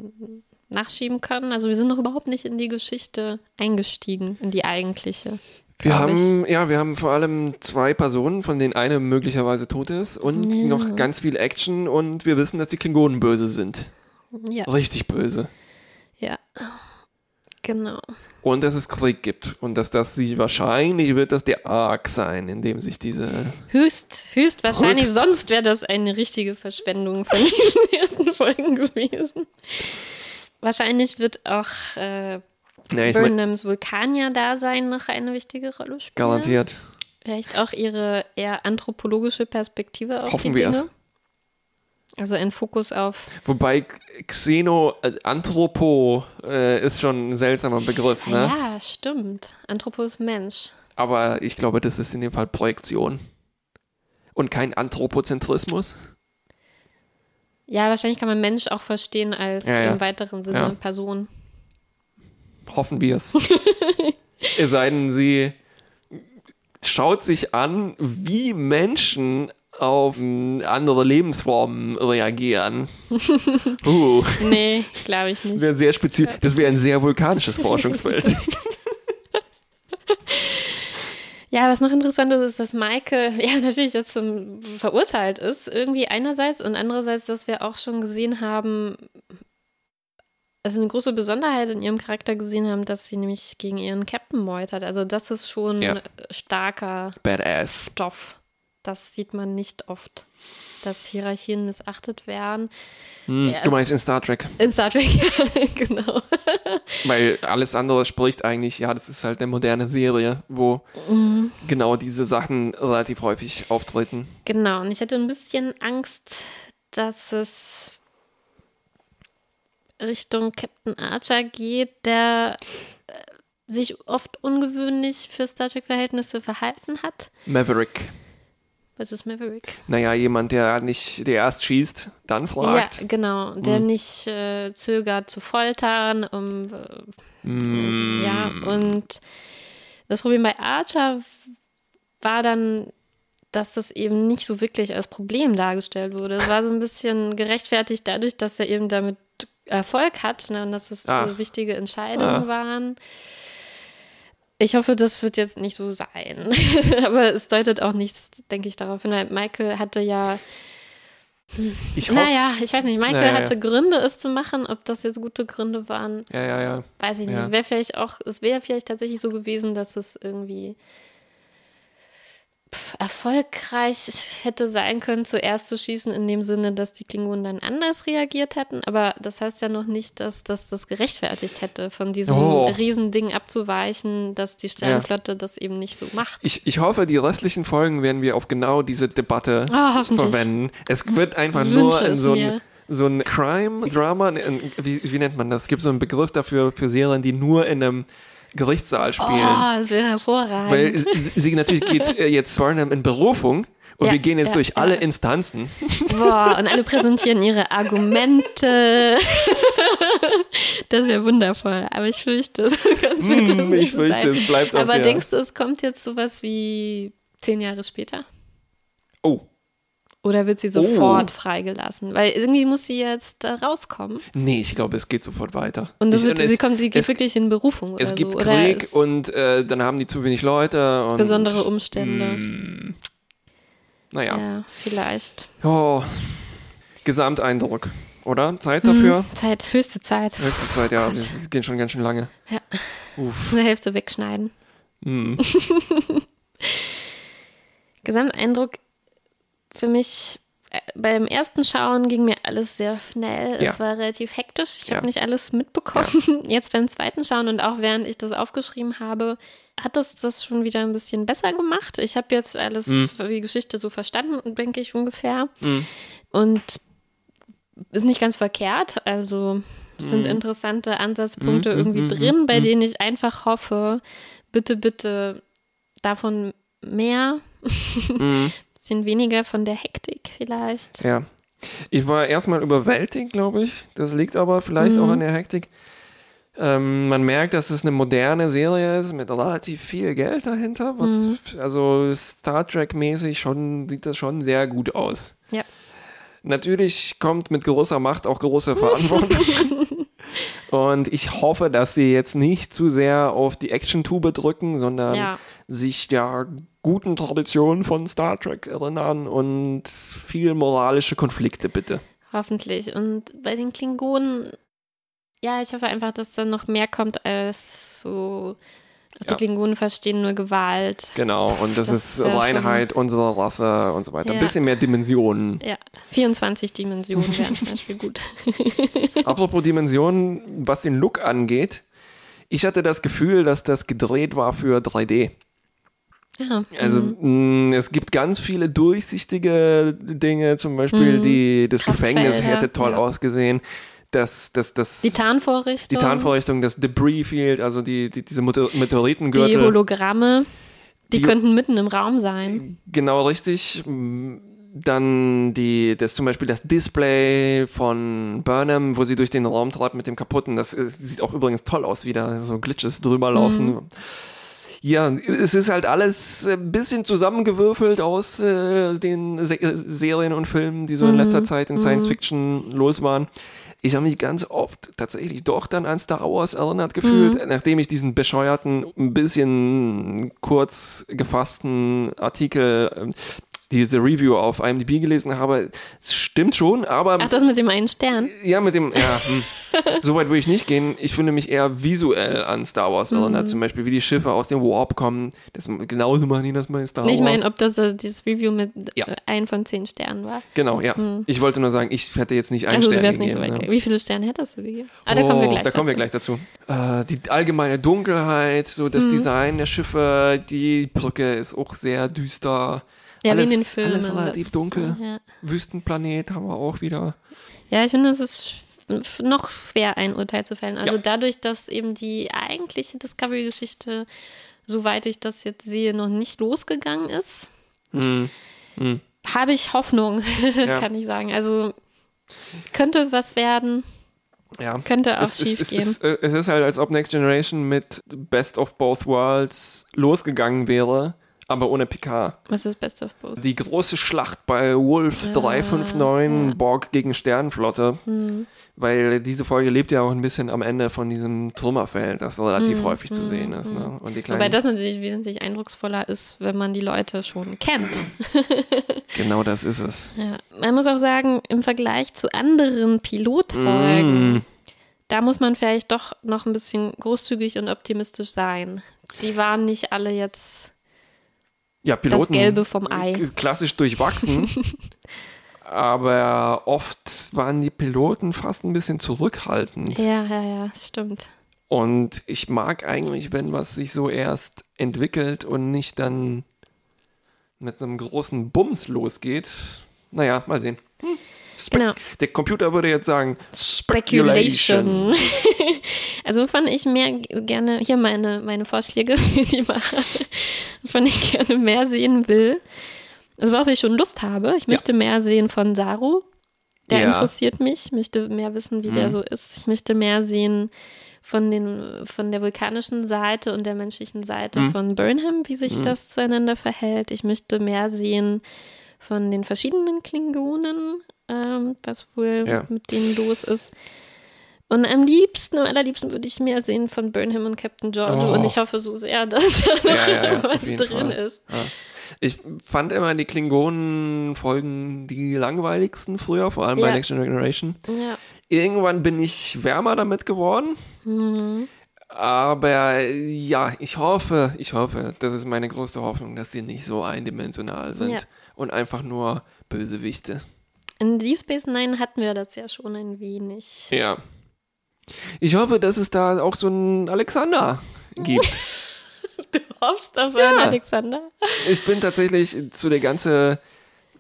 nachschieben können. Also wir sind noch überhaupt nicht in die Geschichte eingestiegen, in die eigentliche. Wir glaub ich. haben, ja, wir haben vor allem zwei Personen, von denen eine möglicherweise tot ist und Ja. noch ganz viel Action und wir wissen, dass die Klingonen böse sind. Ja, Richtig böse. ja. Genau. Und dass es Krieg gibt und dass das sie wahrscheinlich wird das der Arc sein, in dem sich diese. Höchst, höchst wahrscheinlich, Höchst. sonst wäre das eine richtige Verschwendung von diesen ersten Folgen gewesen. Wahrscheinlich wird auch äh, Ja, ich mein, Burnhams Vulkanier-Dasein noch eine wichtige Rolle spielen. garantiert. Vielleicht auch ihre eher anthropologische Perspektive auf Hoffen die wir Dinge. es. Also ein Fokus auf, Wobei Xeno, äh, Anthropo äh, ist schon ein seltsamer Begriff, ne? ja, stimmt. Anthropos Mensch. Aber ich glaube, das ist in dem Fall Projektion. Und kein Anthropozentrismus. Ja, wahrscheinlich kann man Mensch auch verstehen als Ja, ja. im weiteren Sinne Ja. Person. Hoffen wir es. es sei denn, sie schaut sich an, wie Menschen auf mm, andere Lebensformen reagieren. Uh, Nee, glaube ich nicht. wäre sehr speziell. Das wäre ein sehr vulkanisches Forschungsfeld. Ja, was noch interessant ist, ist, dass Maike ja natürlich jetzt zum, verurteilt ist, irgendwie einerseits und andererseits, dass wir auch schon gesehen haben, also eine große Besonderheit in ihrem Charakter gesehen haben, dass sie nämlich gegen ihren Captain meutert. Also das ist schon Ja. starker Badass. Stoff. Das sieht man nicht oft, dass Hierarchien missachtet werden. Hm, Ja, du meinst in Star Trek. In Star Trek, genau. Weil alles andere spricht eigentlich, ja, das ist halt eine moderne Serie, wo Mhm. genau diese Sachen relativ häufig auftreten. Genau, und ich hatte ein bisschen Angst, dass es Richtung Captain Archer geht, der äh, sich oft ungewöhnlich für Star Trek-Verhältnisse verhalten hat. Maverick. Was ist Maverick? Naja, jemand, der nicht, der erst schießt, dann fragt. Ja, genau, der Hm. nicht äh, zögert zu foltern, um Mm. Ja, und das Problem bei Archer war dann, dass das eben nicht so wirklich als Problem dargestellt wurde. Es war so ein bisschen gerechtfertigt dadurch, dass er eben damit Erfolg hat, ne, dass es so wichtige Entscheidungen Ah. waren. Ich hoffe, das wird jetzt nicht so sein. Aber es deutet auch nichts, denke ich, darauf hin. weil Michael hatte ja, Ich hoffe. naja, ich weiß nicht, Michael Naja, ja. hatte Gründe, es zu machen. Ob das jetzt gute Gründe waren, Ja, ja, ja. weiß ich nicht. Ja. Es wäre vielleicht auch, es wäre vielleicht tatsächlich so gewesen, dass es irgendwie erfolgreich hätte sein können, zuerst zu schießen, in dem Sinne, dass die Klingonen dann anders reagiert hätten. Aber das heißt ja noch nicht, dass dass das gerechtfertigt hätte, von diesem Oh. Riesending abzuweichen, dass die Sternenflotte das eben nicht so macht. Ich, ich hoffe, die restlichen Folgen werden wir auf genau diese Debatte hoffentlich. verwenden. Es wird einfach nur in so ein, mir. so ein Crime-Drama, wie, wie nennt man das? Es gibt so einen Begriff dafür für Serien, die nur in einem Gerichtssaal spielen. Oh, das wäre hervorragend. Weil sie, natürlich geht äh, jetzt Burnham in Berufung und Ja, wir gehen jetzt ja, durch ja. alle Instanzen. Boah, und alle präsentieren ihre Argumente. Das wäre wundervoll. Aber ich fürchte, es ganz wird das nicht ich fürchte, sein. es bleibt auf Aber denkst du, es kommt jetzt sowas wie zehn Jahre später? Oh, Oder wird sie sofort freigelassen? Weil irgendwie muss sie jetzt äh, rauskommen. nee, ich glaube, es geht sofort weiter. Und ich, wird, sie kommt, sie geht es, wirklich in Berufung oder es gibt so. Krieg es- und äh, dann haben die zu wenig Leute. Und, besondere Umstände. Mm, naja. Ja, vielleicht. Oh, Gesamteindruck, oder? Zeit dafür? Hm, Zeit, höchste Zeit. Höchste Zeit, ja. Gott. Wir gehen schon ganz schön lange. Ja. Uff. Eine Hälfte wegschneiden. Mm. Gesamteindruck für mich äh, beim ersten Schauen ging mir alles sehr schnell. Ja. Es war relativ hektisch. Ich Ja. habe nicht alles mitbekommen. Jetzt beim zweiten Schauen und auch während ich das aufgeschrieben habe, hat das das schon wieder ein bisschen besser gemacht. Ich habe jetzt alles, Mhm. die Geschichte so verstanden, denke ich ungefähr. Mhm. Und ist nicht ganz verkehrt. Also es sind interessante Ansatzpunkte Mhm, irgendwie mhm, drin, bei mhm. denen ich einfach hoffe, bitte, bitte davon mehr, Mm. Bisschen weniger von der Hektik vielleicht. Ja. Ich war erstmal überwältigt, glaube ich. Das liegt aber vielleicht Mhm. auch an der Hektik. Ähm, man merkt, dass es eine moderne Serie ist mit relativ viel Geld dahinter. Was, Mhm. Also Star Trek-mäßig schon sieht das schon sehr gut aus. Ja. Natürlich kommt mit großer Macht auch große Verantwortung. Und ich hoffe, dass sie jetzt nicht zu sehr auf die Action-Tube drücken, sondern Ja. Sich der guten Tradition von Star Trek erinnern und viel moralische Konflikte bitte. Hoffentlich. Und bei den Klingonen, ja, ich hoffe einfach, dass da noch mehr kommt als so. Die Ja. Klingonen verstehen nur Gewalt. Genau, und das, Das ist wär schon- Reinheit unserer Rasse und so weiter. Ein Ja. bisschen mehr Dimensionen. Ja, 24 Dimensionen wären zum Beispiel gut. Apropos Dimensionen, was den Look angeht, ich hatte das Gefühl, dass das gedreht war für 3D. Ja, Also mhm. mh, es gibt ganz viele durchsichtige Dinge, zum Beispiel Mhm. die, das Gefängnis hätte toll ja. ausgesehen. Das, das, das, die Tarnvorrichtung. die Tarnvorrichtung, das Debris Field, also die, die, diese Meteor- Die Meteoritengürtel. Hologramme, die, Die- könnten mitten im Raum sein. Genau richtig. Mm, Dann die, das zum Beispiel das Display von Burnham, wo sie durch den Raum treibt mit dem kaputten. Das ist, sieht auch übrigens toll aus, wie da so Glitches drüber laufen. Mhm. Ja, es ist halt alles ein bisschen zusammengewürfelt aus äh, den Se äh, Serien und Filmen, die so in Mhm. letzter Zeit in Mhm. Science Fiction los waren. Ich habe mich ganz oft tatsächlich doch dann an Star Wars erinnert gefühlt, Mhm. nachdem ich diesen bescheuerten, ein bisschen kurz gefassten Artikel, ähm, diese Review auf IMDb gelesen habe. Es stimmt schon, aber Ach, das mit dem einen Stern. ja, mit dem, ja, hm. so weit würde ich nicht gehen. Ich finde mich eher visuell an Star Wars Mhm. erinnert, zum Beispiel, wie die Schiffe aus dem Warp kommen. Das, genauso machen die das bei Star Ich Wars. meine, ob das äh, dieses Review mit Ja. äh, ein von zehn Sternen war. genau, ja. Mhm. Ich wollte nur sagen, ich hätte jetzt nicht einen Also Stern wärst nicht so gegeben. weit. ja. Wie viele Sterne hättest du gegeben? Ah, da kommen wir Oh, gleich Da kommen wir dazu. gleich dazu. Äh, die allgemeine Dunkelheit, so Mhm. das Design der Schiffe, die Brücke ist auch sehr düster. Ja, alles, wie in den Filmen. alles relativ dunkel. Ja. Wüstenplanet haben wir auch wieder. ja, ich finde, es ist noch schwer, ein Urteil zu fällen. Also Ja. dadurch, dass eben die eigentliche Discovery-Geschichte, soweit ich das jetzt sehe, noch nicht losgegangen ist, Hm. Hm. habe ich Hoffnung, Ja. kann ich sagen. Also könnte was werden, Ja. könnte auch Es, es, schief es, gehen. ist, äh, es ist halt, als ob Next Generation mit Best of Both Worlds losgegangen wäre, aber ohne Picard. Was ist Best of Both? Die große Schlacht bei Wolf Ja, 359 ja. Borg gegen Sternenflotte, Hm. weil diese Folge lebt ja auch ein bisschen am Ende von diesem Trümmerfeld, das relativ Mhm, häufig zu mhm, sehen ist. mhm. Ne? Und die Wobei das natürlich wesentlich eindrucksvoller ist, wenn man die Leute schon kennt. genau das ist es. Ja. Man muss auch sagen, im Vergleich zu anderen Pilotfolgen, Mm. da muss man vielleicht doch noch ein bisschen großzügig und optimistisch sein. Die waren nicht alle jetzt Ja, Piloten. das Gelbe vom Ei. klassisch durchwachsen. aber oft waren die Piloten fast ein bisschen zurückhaltend. Ja, ja, ja, das stimmt. Und ich mag eigentlich, wenn was sich so erst entwickelt und nicht dann mit einem großen Bums losgeht. Naja, mal sehen. Hm. Spe Genau. Der Computer würde jetzt sagen Speculation. Speculation. also wovon ich mehr gerne, hier meine, meine Vorschläge für die Macher, wovon ich gerne mehr sehen will. Also worauf ich schon Lust habe. Ich möchte mehr sehen von Saru. Der Ja. interessiert mich. Ich möchte mehr wissen, wie der Mhm. so ist. Ich möchte mehr sehen von, den, von der vulkanischen Seite und der menschlichen Seite Mhm. von Burnham, wie sich Mhm. das zueinander verhält. Ich möchte mehr sehen von den verschiedenen Klingonen, ähm, was wohl Ja. mit denen los ist. Und am liebsten, am allerliebsten würde ich mehr sehen von Burnham und Captain Giorgio. Oh. Und ich hoffe so sehr, dass da noch Ja, ja, was drin Fall. ist. Ich fand immer die Klingonen-Folgen die langweiligsten früher, vor allem bei. Next Generation. Irgendwann bin ich wärmer damit geworden. Mhm. Aber ja, ich hoffe, ich hoffe, das ist meine größte Hoffnung, dass die nicht so eindimensional sind. Und einfach nur Bösewichte. In Deep Space Nine hatten wir das ja schon ein wenig. Ja. Ich hoffe, dass es da auch so einen Alexander gibt. Du hoffst auf Ja. einen Alexander? ich bin tatsächlich zu der ganze,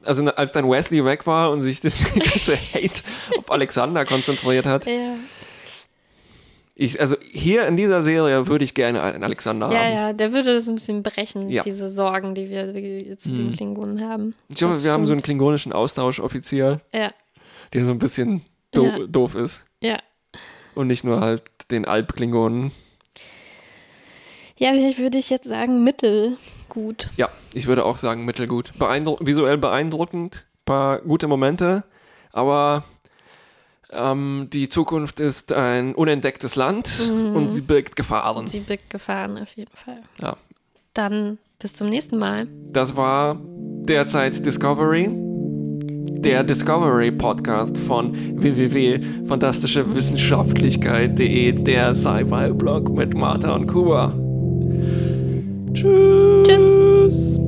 also als dann Wesley weg war und sich das ganze Hate auf Alexander konzentriert hat. Ja. Ich, also hier in dieser Serie würde ich gerne einen Alexander Ja, haben. ja, der würde das ein bisschen brechen, Ja. diese Sorgen, die wir zu den Mhm. Klingonen haben. Ich hoffe, Das wir haben so einen stimmt. klingonischen Austauschoffizier, Ja, der so ein bisschen do Ja. doof ist. ja. Und nicht nur halt den Alp-Klingonen. Ja, vielleicht würde ich jetzt sagen, mittelgut. Ja, ich würde auch sagen, mittelgut. Beeindru visuell beeindruckend, paar gute Momente, aber ähm, die Zukunft ist ein unentdecktes Land Mhm. und sie birgt Gefahren. Sie birgt Gefahren auf jeden Fall. Ja. Dann bis zum nächsten Mal. Das war derzeit Discovery, der Discovery Podcast von www.fantastischewissenschaftlichkeit.de, der Sci-Fi-Blog mit Martha und Kuba. Tschüss. Tschüss.